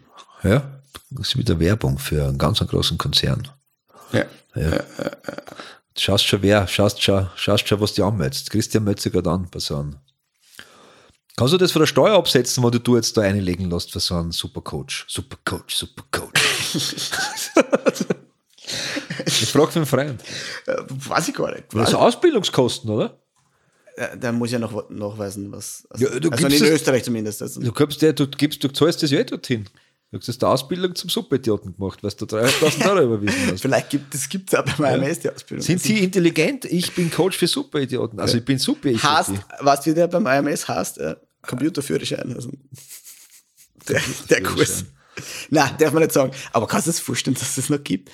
Speaker 1: Ja, das ist wieder Werbung für einen ganz großen Konzern.
Speaker 2: Ja. ja. ja.
Speaker 1: Schaust schon wer, schaust schon, schaust schon, was die anmeldest. Christian meldet sich gerade an bei so einem. Kannst du das von der Steuer absetzen, wenn du jetzt da einlegen lässt für so einen Supercoach? Supercoach, Supercoach. ich frage einen Freund.
Speaker 2: Äh, weiß ich gar nicht.
Speaker 1: Das ist Ausbildungskosten, oder?
Speaker 2: der muss ja noch nachweisen, was. Also, ja, also in das, Österreich zumindest. Also.
Speaker 1: Du, gibst, du, gibst, du zahlst das ja eh dorthin. Du hast die Ausbildung zum Subidioten gemacht, weil du 300.000 Euro überwiesen hast.
Speaker 2: Vielleicht gibt es gibt's auch beim IMS die Ausbildung.
Speaker 1: Sind Sie intelligent? Ich bin Coach für Superidioten. Also ich bin super. Ich
Speaker 2: heißt, was wie der beim IMS heißt, äh, Computerführerschein. Also der, der Kurs. Nein, darf man nicht sagen. Aber kannst du dir vorstellen, dass es das noch gibt?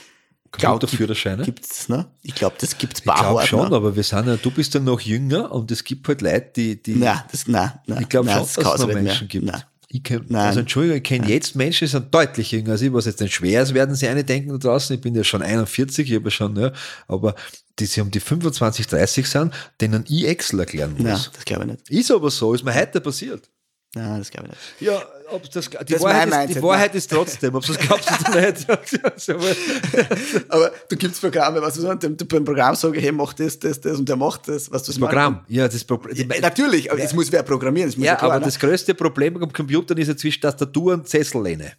Speaker 1: Computerführerscheine?
Speaker 2: Gibt es, ne? Ich glaube, das gibt es
Speaker 1: bei Ich glaube schon, aber wir sind ja, du bist ja noch jünger und es gibt halt Leute, die. die
Speaker 2: nein, das, nein, nein.
Speaker 1: Ich glaube schon, dass es noch Menschen gibt. Nein. Ich kenn, Nein. Also Entschuldigung, ich kenne jetzt Menschen, die sind deutlich jünger als ich, was jetzt nicht schwer ist, werden sie eine denken da draußen. Ich bin ja schon 41, ich habe ja schon, ja, aber die sie um die 25, 30 sind, denen ich Excel erklären muss. Nein,
Speaker 2: das glaube ich nicht.
Speaker 1: Ist aber so, ist mir heute passiert.
Speaker 2: Nein, das glaube ich nicht.
Speaker 1: Ja, ob das, die, das Wahrheit, ist, die Wahrheit ist trotzdem, ob du es glaubst oder nicht.
Speaker 2: aber du gibst Programme, was du sagst, du beim Programm sagen, hey, mach das, das, das und der macht das, was du
Speaker 1: das Programm, meinst. ja, das Programm.
Speaker 2: Ja, natürlich, aber ja. es muss wer programmieren.
Speaker 1: ja, ja klar, aber ne? das größte Problem am Computer ist ja zwischen Tastatur und Sessellehne.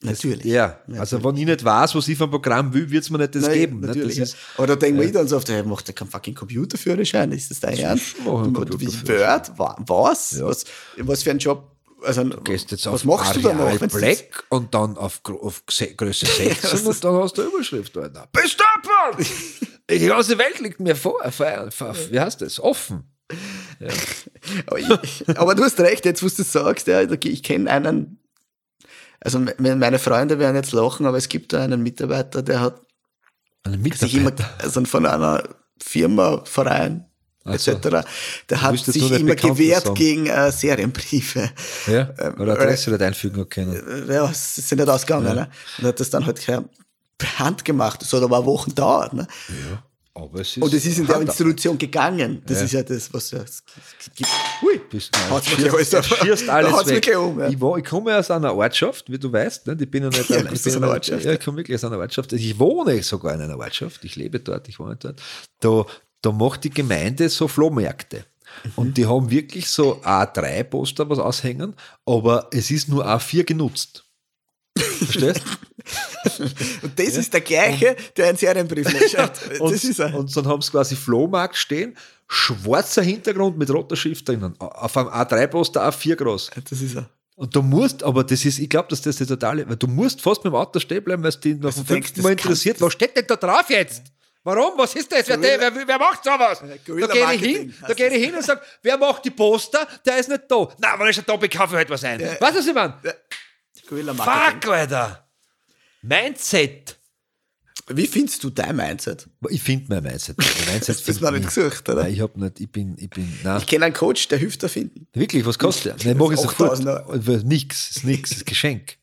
Speaker 2: Natürlich.
Speaker 1: Ja, also wenn ich nicht weiß, was ich vom Programm will, wird es mir nicht das Nein, geben.
Speaker 2: Ne? Natürlich. Das ist, Aber da denken wir dann so oft, hey, macht der keinen fucking Computerführerschein? Ist das dein Ernst? Word? Was? Was? Was für ein Job also,
Speaker 1: du gehst jetzt was auf machst Areal du danach, Black und dann auf, auf Größe 16 und dann hast du eine Überschrift. Alter. Bestapert! Die ganze Welt liegt mir vor wie heißt das? Offen.
Speaker 2: Ja. aber, ich, aber, du hast recht, jetzt wo du sagst, ja, ich kenne einen, also meine Freunde werden jetzt lachen, aber es gibt da einen Mitarbeiter, der hat
Speaker 1: einen Mitarbeiter? sich immer
Speaker 2: also von einer Firma, Verein, also, etc. Der hat sich immer gewehrt gegen äh, Serienbriefe.
Speaker 1: Ja, ähm, oder Adresse nicht einfügen können.
Speaker 2: Äh, ja, sie sind nicht ausgegangen. Ja. Ne? Und hat das dann halt per Hand gemacht. Das hat aber Wochen dauert. Ne?
Speaker 1: Ja. Aber es ist
Speaker 2: und es ist in der Institution gegangen. Das ja. ist ja das, was es gibt. Hui,
Speaker 1: Bist du hat's schierst, alles, auf, schierst alles weg. Um, ja. ich, war, ich komme aus einer Ortschaft, wie du weißt. Ne? Ich bin ja nicht ja, ich bin einer Ortschaft. Ja, ich komme wirklich aus einer Ortschaft. Ich wohne sogar in einer Ortschaft. Ich lebe dort, ich wohne dort. Da da macht die Gemeinde so Flohmärkte. Mhm. Und die haben wirklich so A3-Poster was aushängen, aber es ist nur A4 genutzt. Verstehst?
Speaker 2: und das ja. ist der gleiche, der einen Serienbrief schreibt.
Speaker 1: und, und dann haben sie quasi Flohmarkt stehen, schwarzer Hintergrund mit roter Schrift drinnen. Auf einem A3-Poster A4 groß.
Speaker 2: Das ist er.
Speaker 1: Und du musst, aber das ist, ich glaube, dass das die totale, weil du musst fast mit dem Auto stehen bleiben, weil es dich noch also fünften Mal interessiert. Was steht denn da drauf jetzt? Warum? Was ist das? Wer, wer, wer, macht sowas? Da gehe ich hin, da gehe ich hin und sage, wer macht die Poster? Der ist nicht da. Nein, wenn ich da bin, kaufe ich halt was ein. Ja. Weißt du, was ich meine? Ja. Fuck, Alter. Mindset.
Speaker 2: Wie findest du dein Mindset?
Speaker 1: Ich finde mein Mindset. Mein Mindset
Speaker 2: das ist noch nicht gesucht, oder?
Speaker 1: Nein, ich habe nicht, ich bin, ich bin,
Speaker 2: nein. Ich kenne einen Coach, der hilft da finden.
Speaker 1: Wirklich, was kostet der? Nein, mach ich sofort. Nix, ist nix, ist Geschenk.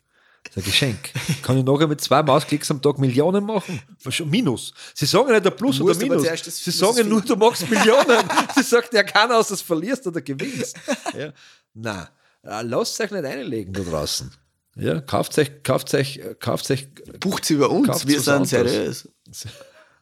Speaker 1: Das ist ein Geschenk. Kann ich nachher mit zwei Mausklicks am Tag Millionen machen? Schon Minus. Sie sagen nicht der Plus oder Minus.
Speaker 2: das-
Speaker 1: Sie sagen nur, du machst Millionen. Sie sagt ja keiner aus, dass du verlierst oder gewinnst. Ja. Nein, äh, lasst euch nicht einlegen da draußen. Ja, kauft euch, kauft euch, kauft euch.
Speaker 2: Bucht's über uns, wir sind seriös.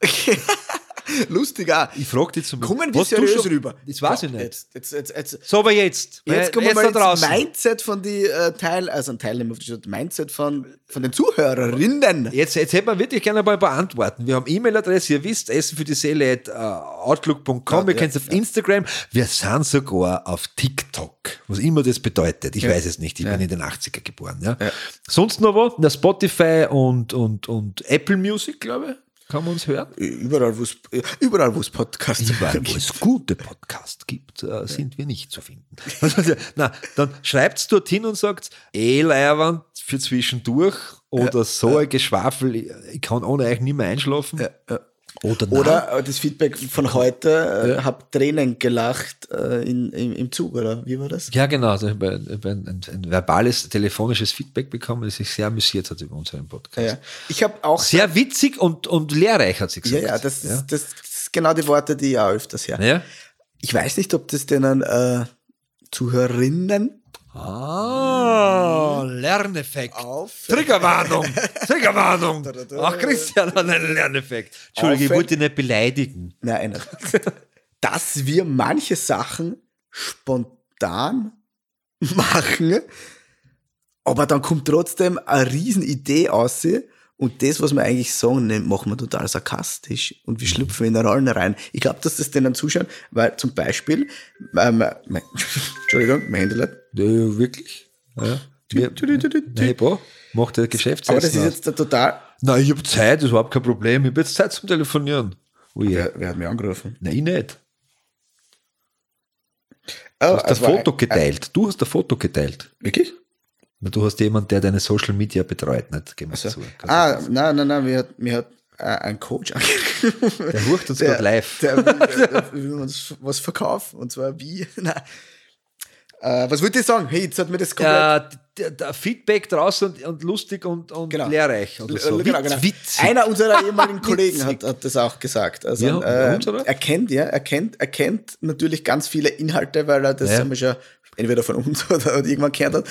Speaker 2: Lustig auch.
Speaker 1: Ich frage dich zum
Speaker 2: Kommen wir seriös
Speaker 1: schon-
Speaker 2: rüber?
Speaker 1: Das weiß ich
Speaker 2: Ja,
Speaker 1: nicht.
Speaker 2: Jetzt, jetzt, jetzt, jetzt,
Speaker 1: So, aber jetzt.
Speaker 2: jetzt kommen wir mal
Speaker 1: da
Speaker 2: ins
Speaker 1: draußen.
Speaker 2: Mindset von die äh, Teil, also ein Teilnehmer Mindset von, von den Zuhörerinnen.
Speaker 1: Jetzt, jetzt hätte man wirklich gerne mal ein paar Antworten. Wir haben E-Mail-Adresse, ihr wisst, essen für die Seele at uh, outlook.com.
Speaker 2: Ja,
Speaker 1: wir
Speaker 2: ja,
Speaker 1: kennen es auf Instagram. Wir sind sogar auf TikTok. Was immer das bedeutet. Ich weiß es nicht. Ich bin in den 80er geboren. Ja. Sonst noch was? Na, Spotify und, und, und Apple Music, glaube ich. Kann man uns hören?
Speaker 2: Überall, wo es überall, wo es Podcasts
Speaker 1: Überall, wo es gute Podcasts gibt, äh, sind wir nicht zu finden. Na, dann schreibt's dorthin und sagt, eh Leierwand für zwischendurch oder so ein Geschwafel, ich, ich kann ohne euch nicht mehr einschlafen. Oder, nein.
Speaker 2: Oder äh, das Feedback von heute, äh, hab Tränen gelacht äh, in, im, im Zug, oder wie war das?
Speaker 1: Ja, genau. Also ich habe ein, ein, ein, verbales, telefonisches Feedback bekommen, das sich sehr amüsiert hat über unseren Podcast.
Speaker 2: Ja. Ich habe auch
Speaker 1: Sehr witzig und, und lehrreich, hat sie
Speaker 2: Ja,
Speaker 1: gesagt.
Speaker 2: ja, das, Ist, das ist genau die Worte, die ich auch öfters höre.
Speaker 1: Ja?
Speaker 2: Ich weiß nicht, ob das denen äh, Zuhörerinnen
Speaker 1: Ah, Lerneffekt.
Speaker 2: Auf-
Speaker 1: Triggerwarnung. Triggerwarnung. Ach, Christian hat einen Lerneffekt. Entschuldige, ich wollte dich nicht beleidigen.
Speaker 2: Nein, dass wir manche Sachen spontan machen, aber dann kommt trotzdem eine Riesenidee aus und das, was wir eigentlich sagen, ne, machen wir total sarkastisch und wir schlüpfen in Rollen rein. Ich glaube, dass das denen zuschauen, weil zum Beispiel, ähm, mein, Entschuldigung, mein Handy lädt.
Speaker 1: Ja, wirklich? Ja. Wir, hey, boah, macht der Geschäftsessen
Speaker 2: Aber das ist jetzt der total.
Speaker 1: Nein, ich habe Zeit, das ist überhaupt kein Problem. Ich habe jetzt Zeit zum Telefonieren. Ui,
Speaker 2: Wer, wer hat mich angerufen?
Speaker 1: Nein, ich nicht.
Speaker 2: Oh,
Speaker 1: Du hast das Foto geteilt. Du hast das Foto geteilt.
Speaker 2: Wirklich?
Speaker 1: Na, Du hast jemanden, der deine Social Media betreut, nicht? Gehen wir
Speaker 2: So.
Speaker 1: zu.
Speaker 2: Ah, nein, nein, nein, mir hat, mir hat äh, ein Coach angerufen.
Speaker 1: Der hurcht uns gerade live.
Speaker 2: Der will, der will uns was verkaufen. Und zwar wie? Nein. Äh, was wollte ich sagen? Hey, jetzt hat mir das komplett.
Speaker 1: Äh, Feedback draußen und, und lustig und, und
Speaker 2: Genau.
Speaker 1: lehrreich oder so.
Speaker 2: Genau,
Speaker 1: Witz-
Speaker 2: genau.
Speaker 1: Witzig.
Speaker 2: Einer unserer ehemaligen Kollegen hat, hat das auch gesagt. Also
Speaker 1: Ja,
Speaker 2: äh,
Speaker 1: unserer?
Speaker 2: er kennt ja, er kennt, er kennt natürlich ganz viele Inhalte, weil er das
Speaker 1: Ja.
Speaker 2: einmal schon entweder von uns oder, oder irgendwann kennt hat.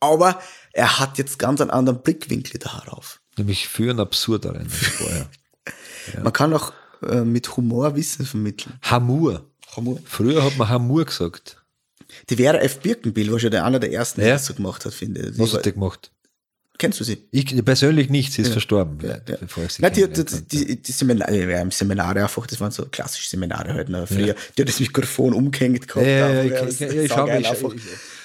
Speaker 2: Aber er hat jetzt ganz einen anderen Blickwinkel darauf.
Speaker 1: Nämlich für einen absurderen als vorher.
Speaker 2: Man kann auch äh, mit Humor Wissen vermitteln.
Speaker 1: Hamur.
Speaker 2: Humor.
Speaker 1: Früher hat man Hamur gesagt.
Speaker 2: Die Vera F. Birkenbill war schon der einer der ersten, der
Speaker 1: Ja.
Speaker 2: das so gemacht hat, finde ich. Die
Speaker 1: Was hat der gemacht?
Speaker 2: Kennst du sie?
Speaker 1: Ich persönlich nicht, sie ist verstorben,
Speaker 2: Ja, ja.
Speaker 1: bevor ich sie
Speaker 2: Nein, die, die, die, die Seminare, ja, Seminare einfach, das waren so klassische Seminare halt. Ne, früher. Die hat das Mikrofon umgehängt gehabt.
Speaker 1: Ja, ja, ja, ich, ich, ich, ich schau
Speaker 2: einfach.
Speaker 1: ich-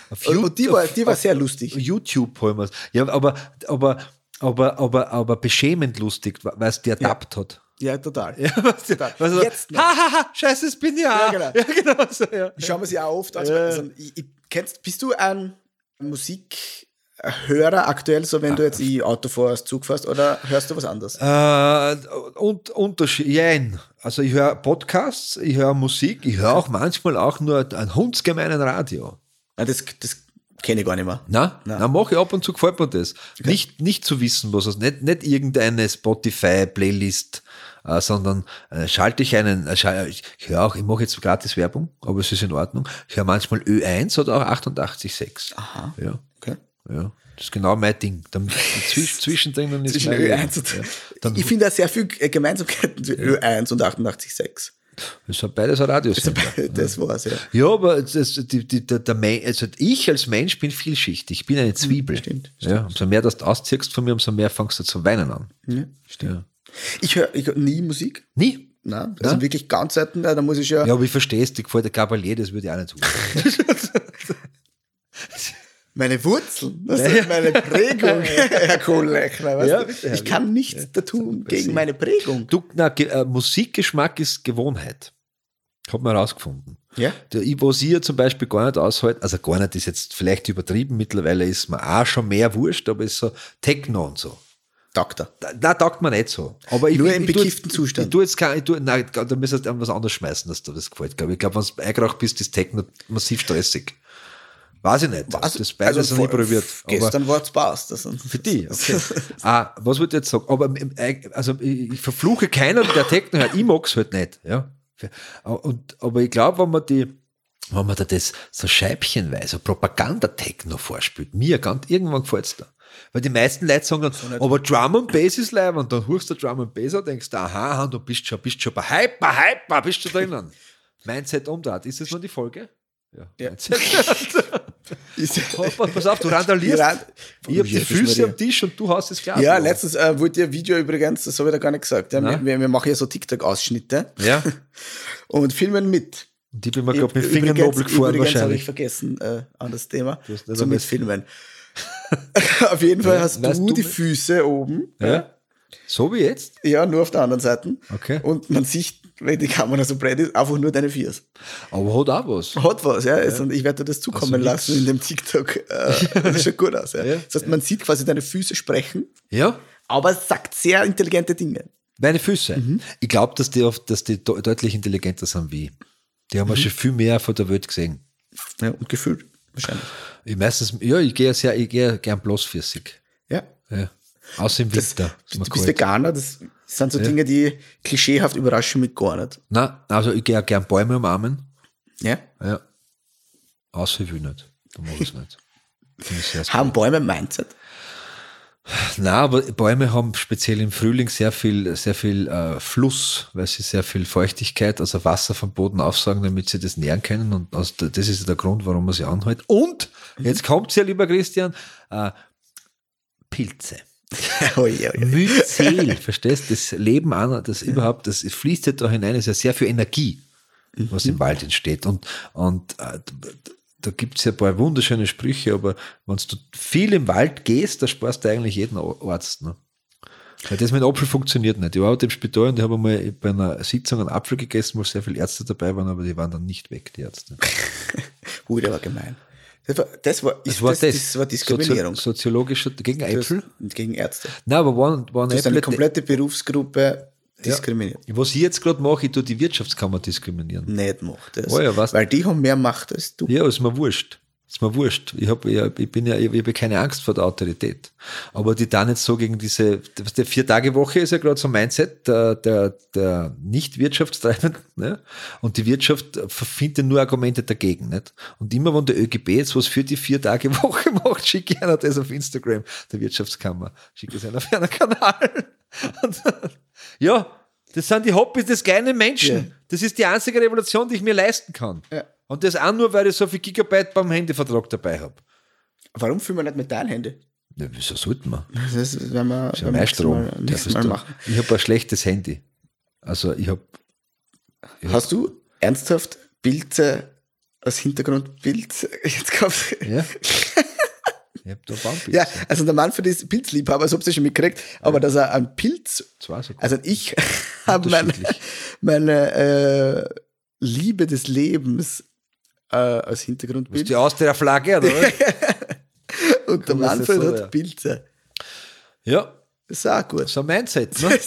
Speaker 1: auf
Speaker 2: Und, und die war, die war
Speaker 1: auf-
Speaker 2: sehr lustig.
Speaker 1: YouTube holen wir. Ja, aber, aber, aber, aber, aber beschämend lustig, weil es die ertappt hat.
Speaker 2: Ja, total.
Speaker 1: Ja, was die, was so,
Speaker 2: Jetzt noch.
Speaker 1: ha, ha, ha, scheiße, das bin auch.
Speaker 2: Ja, genau.
Speaker 1: Ja, genau so, ja.
Speaker 2: Ich schaue mir sie auch oft an.
Speaker 1: Ja.
Speaker 2: Also, ich, ich, kennst, bist du ein Musikhörer aktuell, so wenn du jetzt i Auto fährst, Zug fährst, oder hörst du was anderes?
Speaker 1: Äh, und Unterschied. Also ich höre Podcasts, ich höre Musik, ich höre auch manchmal auch nur einen hundsgemeinen Radio.
Speaker 2: Nein, das das kenne ich gar nicht mehr.
Speaker 1: Na,
Speaker 2: Nein.
Speaker 1: na, mache ich ab und zu, gefällt mir das. Nicht, nicht zu wissen, was es nicht, nicht irgendeine Spotify-Playlist, äh, sondern äh, schalte ich einen, äh, schal- ich, höre auch, ich mache jetzt gratis Werbung, aber es ist in Ordnung. Ich höre manchmal Ö1 oder auch 88,6.
Speaker 2: Aha.
Speaker 1: Ja,
Speaker 2: Okay.
Speaker 1: ja. Das ist genau mein Ding. Dann, zwisch, zwischendrin ist
Speaker 2: Zwischen
Speaker 1: mein
Speaker 2: Ö1 und
Speaker 1: ja. Dann,
Speaker 2: Ich finde da sehr viel äh, Gemeinsamkeiten zwischen Ö1 und 88,6.
Speaker 1: das hat beides ein Radios.
Speaker 2: Das war's, ja.
Speaker 1: Ja, aber das, die, die, der, der, also ich als Mensch bin vielschichtig. Ich bin eine Zwiebel.
Speaker 2: stimmt,
Speaker 1: Ja, umso mehr das du ausziehst von mir, umso mehr fängst du zu weinen an.
Speaker 2: Ja.
Speaker 1: Ja.
Speaker 2: Ich höre ich hör nie Musik.
Speaker 1: Nie?
Speaker 2: Nein, also
Speaker 1: Ja?
Speaker 2: wirklich ganz selten. Da muss ich ja.
Speaker 1: Ja, aber ich verstehe es, dir gefällt der Kavalier, das würde ich auch nicht tun.
Speaker 2: Meine Wurzeln, das ist meine Prägung, Herr Kohlechner.
Speaker 1: Ja,
Speaker 2: du?
Speaker 1: bitte, Herr
Speaker 2: ich kann nichts da tun gegen meine Prägung.
Speaker 1: du, na, äh, Musikgeschmack ist Gewohnheit. Hat man herausgefunden.
Speaker 2: Ja?
Speaker 1: Der, was ich ja zum Beispiel gar nicht aushalt, also gar nicht ist jetzt vielleicht übertrieben, mittlerweile ist mir auch schon mehr wurscht, aber ist so Techno und so.
Speaker 2: Doktor.
Speaker 1: Da, da taugt man nicht so. Aber ich,
Speaker 2: Nur im bekifften Zustand.
Speaker 1: Ich tue jetzt kein, ich tu, nein, da müsstest du was anderes schmeißen, dass dir das gefällt. Glaub ich glaube, wenn du eingeraucht bist, ist Techno massiv stressig. Weiß ich nicht.
Speaker 2: Was?
Speaker 1: Das beides also, nie probiert.
Speaker 2: Gestern war es passt.
Speaker 1: Für die, okay. ah, was wollte ich jetzt sagen? Aber äh, also ich verfluche keiner der Techno, ich mag's halt nicht. Ja. Und, aber ich glaube, wenn man die, wenn man da das so scheibchenweise, Propaganda-Techno vorspielt, mir ganz irgendwann gefällt's da. Weil die meisten Leute sagen dann, so aber Drum and Bass ist live und dann hörst du Drum and Bass und denkst, aha, du bist schon, bist schon bei Hyper, Hyper, bist du drinnen. Mindset umdreht. Ist das noch die Folge?
Speaker 2: Ja. ja.
Speaker 1: oh, pass auf, du randalierst. Ich habe die Füße am Tisch und du hast das
Speaker 2: Glas. Ja, letztens äh, wollte ich ein Video übrigens, das habe ich da gar nicht gesagt. Ja, wir, wir, machen ja so TikTok-Ausschnitte.
Speaker 1: Ja.
Speaker 2: und filmen mit.
Speaker 1: Die bin mir gerade mit Fingernobel gefahren
Speaker 2: übrigens
Speaker 1: wahrscheinlich.
Speaker 2: habe ich vergessen äh, an das Thema. So mit Filmen. auf jeden Fall ja, hast du, du die Füße oben.
Speaker 1: Ja. So wie jetzt?
Speaker 2: Ja, nur auf der anderen Seite.
Speaker 1: Okay.
Speaker 2: Und man sieht, wenn die Kamera so breit ist, einfach nur deine Füße.
Speaker 1: Aber hat auch was.
Speaker 2: Hat was, ja. ja. Und ich werde dir das zukommen also lassen in dem TikTok. Äh, das schaut gut aus. Ja. ja. Das heißt, man sieht quasi deine Füße sprechen.
Speaker 1: Ja.
Speaker 2: Aber es sagt sehr intelligente Dinge.
Speaker 1: Meine Füße. Mhm. Ich glaube, dass die oft, dass die deutlich intelligenter sind wie. Die haben mhm. schon viel mehr von der Welt gesehen.
Speaker 2: Ja, und gefühlt, wahrscheinlich.
Speaker 1: Ich meistens, ja, ich gehe sehr, ich gehe gern bloßfüßig.
Speaker 2: Ja.
Speaker 1: ja. Außer im Winter.
Speaker 2: Das, du bist Veganer, das sind so ja. Dinge, die klischeehaft überraschen mit gar nicht.
Speaker 1: Nein, also ich gehe auch gern Bäume umarmen.
Speaker 2: Ja?
Speaker 1: Ja. Außer ich will nicht. Da mag ich es nicht.
Speaker 2: Haben Bäume Mindset?
Speaker 1: Nein, aber Bäume haben speziell im Frühling sehr viel, sehr viel äh, Fluss, weil sie sehr viel Feuchtigkeit, also Wasser vom Boden aufsagen, damit sie das nähren können. Und also das ist der Grund, warum man sie anhält. Und, jetzt kommt ja, lieber Christian, äh, Pilze.
Speaker 2: oh, ja, ja.
Speaker 1: Myzel, verstehst du? Das Leben an, das überhaupt, das fließt ja da hinein, ist ja sehr viel Energie, was mhm. im Wald entsteht. Und, und äh, da gibt's ja ein paar wunderschöne Sprüche, aber wenn du viel im Wald gehst, da sparst du eigentlich jeden Arzt. Ne? Weil das mit dem Apfel funktioniert nicht. Ich war im Spital und ich habe mal bei einer Sitzung einen Apfel gegessen, wo sehr viele Ärzte dabei waren, aber die waren dann nicht weg, die Ärzte.
Speaker 2: Ui, der war gemein. Das war, das war,
Speaker 1: das, war,
Speaker 2: das, das war Diskriminierung.
Speaker 1: Sozio soziologischer, gegen Äpfel?
Speaker 2: Gegen Ärzte.
Speaker 1: Nein, aber waren, waren
Speaker 2: das ist eine komplette Berufsgruppe diskriminiert.
Speaker 1: Ja. Was ich jetzt gerade mache, ich tue die Wirtschaftskammer diskriminieren.
Speaker 2: Nicht mach das.
Speaker 1: Oh ja, was?
Speaker 2: Weil die haben mehr Macht als du.
Speaker 1: Ja, ist mir wurscht. Ist mir wurscht. Ich, hab, ich, ich bin ja, ich, ich habe keine Angst vor der Autorität. Aber die da nicht so gegen diese, der Vier-Tage-Woche ist ja gerade so ein Mindset der, der, der nicht wirtschaftstreibenden, ne? Und die Wirtschaft findet nur Argumente dagegen, nicht? Und immer wenn der ÖGB jetzt was für die Vier-Tage-Woche macht, schicke ich einer das auf Instagram, der Wirtschaftskammer. Schicke es einer auf einen Kanal. Und, ja, das sind die Hobbys des kleinen Menschen. Ja. Das ist die einzige Revolution, die ich mir leisten kann.
Speaker 2: Ja.
Speaker 1: Und das auch nur, weil ich so viel Gigabyte beim Handyvertrag dabei habe.
Speaker 2: Warum fühlen wir nicht Handy?
Speaker 1: Ja, wieso sollten wir?
Speaker 2: Das ist, wenn wir,
Speaker 1: das ist ja mein Strom. Mal, mal machen. Ich habe ein schlechtes Handy. Also ich habe.
Speaker 2: Hast du ernsthaft Pilze als Hintergrundbild jetzt gehabt?
Speaker 1: Ja. Ich hab da Baumpilze.
Speaker 2: Ja, also der Manfred ist Pilzliebhaber, das habt ihr schon mitgekriegt, aber dass er einen Pilz.
Speaker 1: Das.
Speaker 2: Also ich habe meine, meine äh, Liebe des Lebens äh, als Hintergrundbild.
Speaker 1: Ist die aus der Flagge, oder?
Speaker 2: Und der Manfred so, hat ja. Pilze.
Speaker 1: Ja.
Speaker 2: Das ist auch gut.
Speaker 1: So ein Mindset, ne?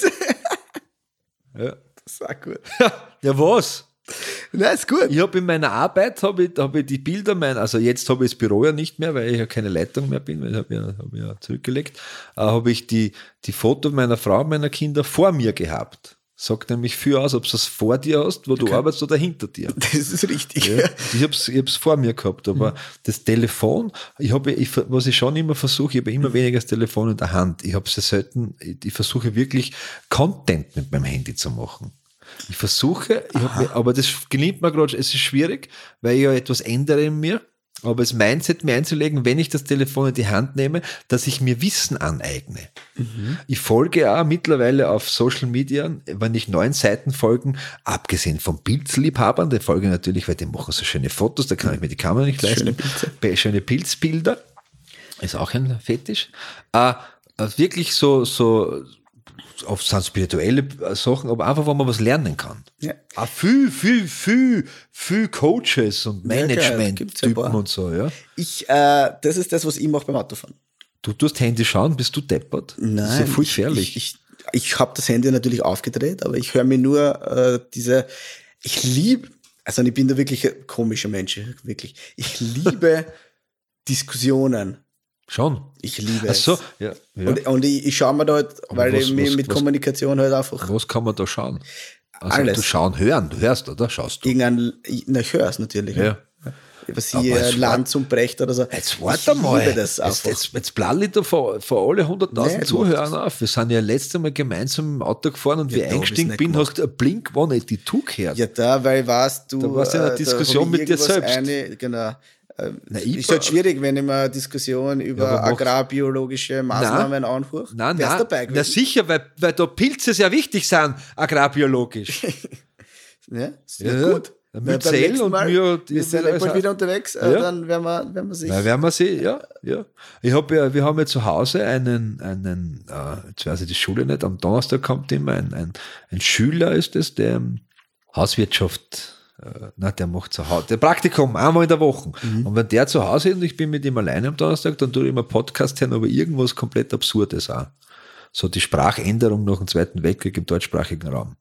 Speaker 2: ja. Das ist auch gut.
Speaker 1: ja, was?
Speaker 2: Nein, ist gut.
Speaker 1: Ich habe in meiner Arbeit habe ich, hab ich die Bilder mein, also jetzt habe ich das Büro ja nicht mehr, weil ich ja keine Leitung mehr bin, weil ich habe ja, hab ja zurückgelegt, äh, habe ich die, die Fotos meiner Frau und meiner Kinder vor mir gehabt. Sagt nämlich viel aus, ob du es vor dir hast, wo okay. du arbeitest oder hinter dir.
Speaker 2: Das ist richtig.
Speaker 1: Ja, ich habe es ich vor mir gehabt, aber mhm. das Telefon, ich habe, ich, was ich schon immer versuche, ich habe immer mhm. weniger das Telefon in der Hand. Ich habe es sehr ich, ich versuche wirklich Content mit meinem Handy zu machen. Ich versuche, ich mir, aber das gelingt mir gerade, es ist schwierig, weil ich ja etwas ändere in mir. Aber das Mindset mir einzulegen, wenn ich das Telefon in die Hand nehme, dass ich mir Wissen aneigne. Mhm. Ich folge auch mittlerweile auf Social Media, wenn ich neun Seiten folgen, abgesehen von Pilzliebhabern, der folge natürlich, weil die machen so schöne Fotos, da kann ich mir die Kamera nicht leisten. Schöne, schöne Pilzbilder. Ist auch ein Fetisch. Äh, wirklich so, so oft sind spirituelle Sachen, aber einfach, wo man was lernen kann.
Speaker 2: Ja.
Speaker 1: Auch viel, viel, viel, viel Coaches und Management-Typen ja, und so, ja.
Speaker 2: Ich, äh, das ist das, was ich mache beim Autofahren.
Speaker 1: Du tust Handy schauen, bist du deppert?
Speaker 2: Nein.
Speaker 1: Das ist ja voll gefährlich.
Speaker 2: Ich, ich, ich habe das Handy natürlich aufgedreht, aber ich höre mir nur äh, diese, ich liebe, also ich bin da wirklich ein komischer Mensch, wirklich. Ich liebe Diskussionen.
Speaker 1: Schon.
Speaker 2: Ich liebe
Speaker 1: Ach
Speaker 2: es.
Speaker 1: so, ja. ja.
Speaker 2: Und, und ich, ich schaue mir da halt, weil
Speaker 1: was-
Speaker 2: ich mich
Speaker 1: was-
Speaker 2: mit
Speaker 1: was-
Speaker 2: Kommunikation halt einfach
Speaker 1: Was kann man da schauen? Also
Speaker 2: Alles.
Speaker 1: du schauen, hören, du hörst, oder? Schaust du?
Speaker 2: irgendein, na, ich höre es natürlich.
Speaker 1: Ja.
Speaker 2: Was
Speaker 1: Aber
Speaker 2: hier
Speaker 1: es
Speaker 2: Lanz und Brecht oder so.
Speaker 1: Jetzt
Speaker 2: ich
Speaker 1: warte mal.
Speaker 2: liebe das
Speaker 1: jetzt, jetzt, jetzt blall ich da vor, vor alle 100.000
Speaker 2: Nee,
Speaker 1: Zuhörern auf. Wir sind ja letztes Mal gemeinsam im Auto gefahren und wie
Speaker 2: Ja,
Speaker 1: ich
Speaker 2: da hab
Speaker 1: eingestiegen bin,
Speaker 2: nicht
Speaker 1: hast du Blink 182 gehört.
Speaker 2: Ja, da, weil weißt du.
Speaker 1: Da warst du in einer
Speaker 2: äh,
Speaker 1: Diskussion
Speaker 2: ich
Speaker 1: mit dir selbst.
Speaker 2: Eine, genau.
Speaker 1: Na, ich
Speaker 2: ist halt schwierig, wenn ich mir eine Diskussion über
Speaker 1: mach-
Speaker 2: agrarbiologische Maßnahmen anhöre.
Speaker 1: Nein, nein,
Speaker 2: dabei
Speaker 1: na sicher, weil, weil da Pilze sehr wichtig sind, agrarbiologisch.
Speaker 2: Ja, ist
Speaker 1: Ja,
Speaker 2: ja,
Speaker 1: ja.
Speaker 2: gut.
Speaker 1: Mit Zell und
Speaker 2: Mal,
Speaker 1: mir-
Speaker 2: wir sind ja bald wieder unterwegs, äh,
Speaker 1: Ja.
Speaker 2: dann werden wir, werden wir sich.
Speaker 1: Na, werden wir sehen, ja, ja. Ich hab ja, wir haben ja zu Hause einen, einen, äh, jetzt weiß ich die Schule nicht, am Donnerstag kommt immer ein, ein, ein Schüler ist es, der Hauswirtschaft, na, der macht zu Hause, der Praktikum einmal in der Woche.
Speaker 2: Mhm.
Speaker 1: Und wenn der zu Hause ist und ich bin mit ihm alleine am Donnerstag, dann tue ich immer Podcast hören, aber irgendwas komplett Absurdes auch. So die Sprachänderung nach dem Zweiten Weltkrieg im deutschsprachigen Raum.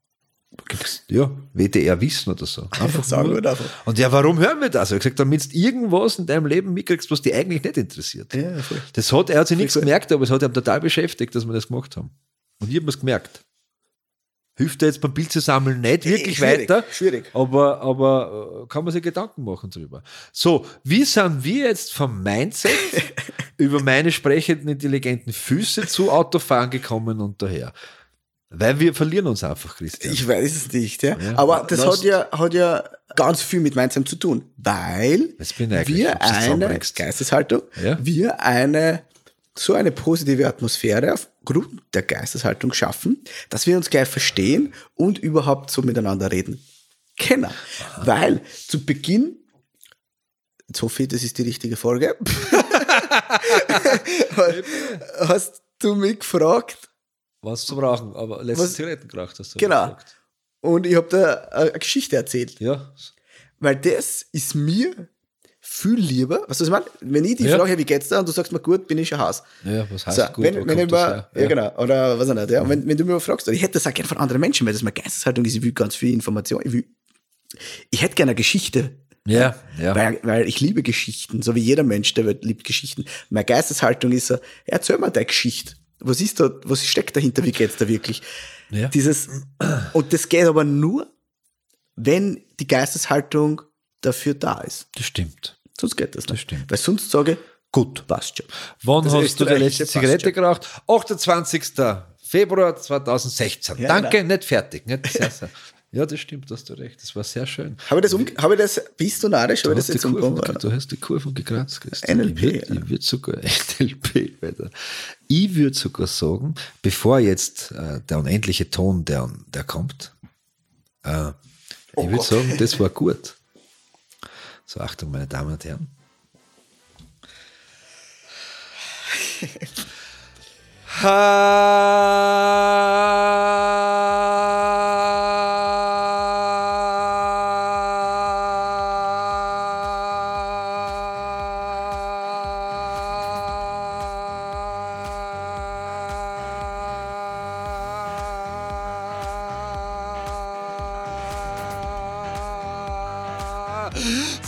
Speaker 1: Ja, WDR Wissen oder so. Einfach
Speaker 2: Sagen wir davon.
Speaker 1: Und ja, warum hören wir das? Ich habe gesagt, damit du irgendwas in deinem Leben mitkriegst, was dich eigentlich nicht interessiert.
Speaker 2: Ja.
Speaker 1: Das hat, er hat sich nichts gemerkt, aber es hat ihn total beschäftigt, dass wir das gemacht haben. Und ich habe mir's gemerkt. Hilft dir jetzt beim Bild zu sammeln nicht wirklich
Speaker 2: schwierig,
Speaker 1: weiter,
Speaker 2: schwierig.
Speaker 1: aber, aber äh, kann man sich Gedanken machen drüber. So, wie sind wir jetzt vom Mindset über meine sprechenden, intelligenten Füße zu Autofahren gekommen und daher? Weil wir verlieren uns einfach, Christian.
Speaker 2: Ich weiß es nicht, ja.
Speaker 1: Ja.
Speaker 2: Aber das hat ja, hat ja ganz viel mit Mindset zu tun, weil wir eine. Geisteshaltung,
Speaker 1: Ja.
Speaker 2: wir eine so eine positive Atmosphäre aufgrund der Geisteshaltung schaffen, dass wir uns gleich verstehen und überhaupt so miteinander reden können. Weil zu Beginn, Sophie, das ist die richtige Folge, hast du mich gefragt,
Speaker 1: Was zu brauchen, aber letzte
Speaker 2: Was-
Speaker 1: Zigaretten geraucht hast du.
Speaker 2: Genau.
Speaker 1: gesagt.
Speaker 2: und ich habe da eine Geschichte erzählt.
Speaker 1: Ja,
Speaker 2: Weil das ist mir viel lieber. Weißt du, was ich meine? Wenn ich die
Speaker 1: Ja.
Speaker 2: frage, wie geht's dir? Und du sagst mir, gut, bin ich schon Haus.
Speaker 1: ja, was heißt
Speaker 2: So,
Speaker 1: gut?
Speaker 2: wenn, wenn ich mal, ja. genau, oder was auch nicht, ja. Und wenn, wenn du mir mal fragst, ich hätte das auch gerne von anderen Menschen, weil das meine Geisteshaltung ist, ich will ganz viel Information, ich will, ich hätte gerne eine Geschichte.
Speaker 1: Ja, ja.
Speaker 2: Weil, weil ich liebe Geschichten, so wie jeder Mensch der Welt liebt Geschichten. Meine Geisteshaltung ist so, erzähl mir deine Geschichte. Was ist da, was steckt dahinter, wie geht's da wirklich?
Speaker 1: Ja.
Speaker 2: Dieses, und das geht aber nur, wenn die Geisteshaltung dafür da ist.
Speaker 1: Das stimmt.
Speaker 2: Sonst geht das nicht.
Speaker 1: Das stimmt.
Speaker 2: Weil sonst sage ich,
Speaker 1: Gut.
Speaker 2: passt schon.
Speaker 1: Wann
Speaker 2: Das
Speaker 1: hast du die letzte Zigarette geraucht? 28. Februar 2016.
Speaker 2: Ja,
Speaker 1: Danke,
Speaker 2: genau.
Speaker 1: nicht fertig. Nicht sehr, sehr. Ja, das stimmt, hast du recht. Das war sehr schön.
Speaker 2: Habe ich das, um, habe ich das, bist du narrisch, habe
Speaker 1: Du
Speaker 2: ich das
Speaker 1: hast, die
Speaker 2: jetzt umgegangen?
Speaker 1: du hast die Kurven gekratzt. Christian.
Speaker 2: NLP,
Speaker 1: Ich würde
Speaker 2: ja.
Speaker 1: würd sogar, NLP, Alter. Ich würde sogar sagen, bevor jetzt äh, der unendliche Ton, der, der kommt, äh,
Speaker 2: Oh
Speaker 1: ich würde
Speaker 2: Gott.
Speaker 1: sagen, das war gut. So, Achtung, meine Damen und Herren.